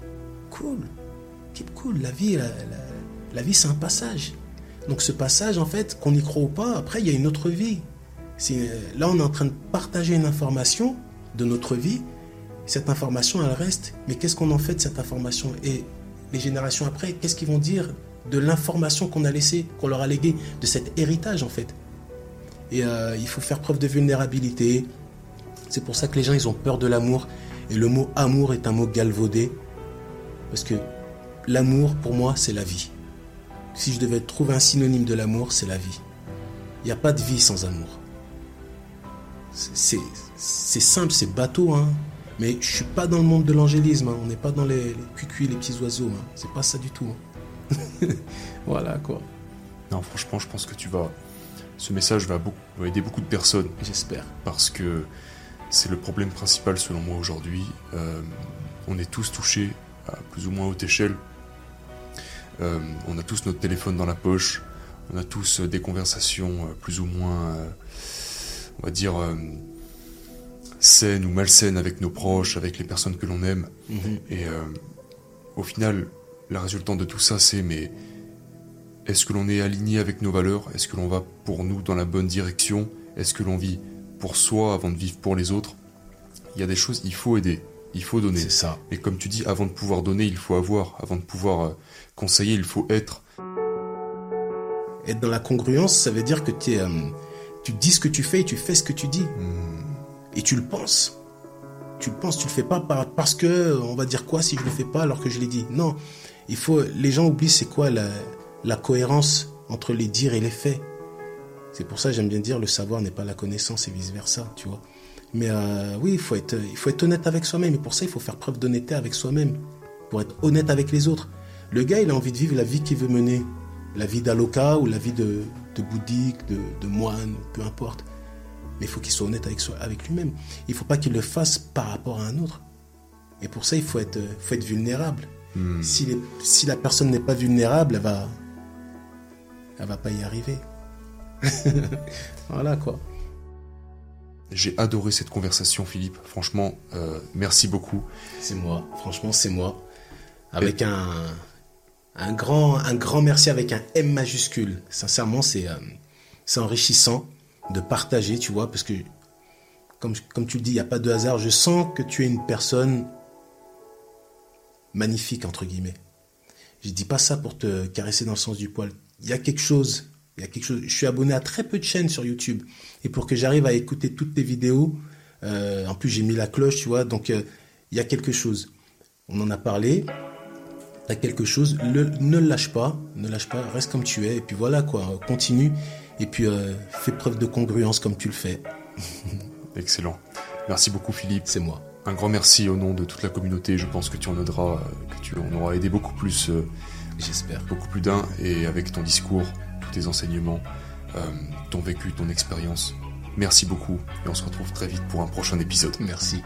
Cool. Keep cool. La vie, la, vie, c'est un passage. Donc ce passage, en fait, qu'on y croit ou pas, après, il y a une autre vie. Là, on est en train de partager une information de notre vie. Cette information, elle reste. Mais qu'est-ce qu'on en fait de cette information? Et les générations après, qu'est-ce qu'ils vont dire de l'information qu'on a laissée, qu'on leur a léguée, de cet héritage, en fait? Et euh, il faut faire preuve de vulnérabilité. C'est pour ça que les gens, ils ont peur de l'amour. Et le mot amour est un mot galvaudé. Parce que l'amour, pour moi, c'est la vie. Si je devais trouver un synonyme de l'amour, c'est la vie. Il n'y a pas de vie sans amour. C'est simple, c'est bateau, hein. Mais je suis pas dans le monde de l'angélisme. Hein. On n'est pas dans les, les les petits oiseaux. Hein. C'est pas ça du tout. Hein. voilà quoi. Non, franchement, je pense que tu vas ce message va, aider beaucoup de personnes. J'espère. Parce que c'est le problème principal selon moi aujourd'hui. Euh, on est tous touchés à plus ou moins haute échelle. Euh, on a tous notre téléphone dans la poche. On a tous des conversations euh, plus ou moins, on va dire, saines ou malsaines avec nos proches, avec les personnes que l'on aime. Mhm. Et au final, la résultante de tout ça, c'est mais est-ce que l'on est aligné avec nos valeurs? Est-ce que l'on va pour nous dans la bonne direction? Est-ce que l'on vit pour soi avant de vivre pour les autres? Il y a des choses, il faut aider, il faut donner. C'est ça. Et comme tu dis, avant de pouvoir donner, il faut avoir. Avant de pouvoir euh, conseiller, il faut être. Être dans la congruence, ça veut dire que es, euh, tu dis ce que tu fais et tu fais ce que tu dis. Hmm. Et tu le penses. Tu le penses, tu le fais pas parce que on va dire quoi si je le fais pas alors que je l'ai dit. Non, il faut. Les gens oublient c'est quoi la la cohérence entre les dires et les faits. C'est pour ça que j'aime bien dire le savoir n'est pas la connaissance et vice versa, tu vois. Mais euh, oui, il faut, être, il faut être honnête avec soi-même. Et pour ça, il faut faire preuve d'honnêteté avec soi-même. Pour être honnête avec les autres. Le gars, il a envie de vivre la vie qu'il veut mener. La vie d'Aloka ou la vie de, de bouddhique, de, moine, peu importe. Mais il faut qu'il soit honnête avec, avec lui-même. Il ne faut pas qu'il le fasse par rapport à un autre. Et pour ça, il faut être, faut être vulnérable. Hmm. Si, si la personne n'est pas vulnérable, elle va, elle va pas y arriver. voilà quoi. J'ai adoré cette conversation, Philippe. Franchement, euh, merci beaucoup. C'est moi. Franchement, c'est moi. Avec un, un, grand, un grand merci avec un M majuscule. Sincèrement, c'est euh, c'est enrichissant de partager, tu vois, parce que, comme, comme tu le dis, il n'y a pas de hasard. Je sens que tu es une personne magnifique, entre guillemets. Je dis pas ça pour te caresser dans le sens du poil il y a quelque chose. Il y a quelque chose. Je suis abonné à très peu de chaînes sur YouTube. Et pour que j'arrive à écouter toutes tes vidéos, euh, en plus j'ai mis la cloche, tu vois, donc euh, il y a quelque chose. On en a parlé. Tu as quelque chose. Le, ne lâche pas. Ne lâche pas. Reste comme tu es. Et puis voilà, quoi. Continue. Et puis euh, fais preuve de congruence comme tu le fais. Excellent. Merci beaucoup, Philippe. C'est moi. Un grand merci au nom de toute la communauté. Je pense que tu en aideras, que tu en auras aidé beaucoup plus J'espère. Beaucoup plus d'un, et avec ton discours, enseignements, euh, ton vécu, ton expérience. Merci beaucoup, et on se retrouve très vite pour un prochain épisode. Merci.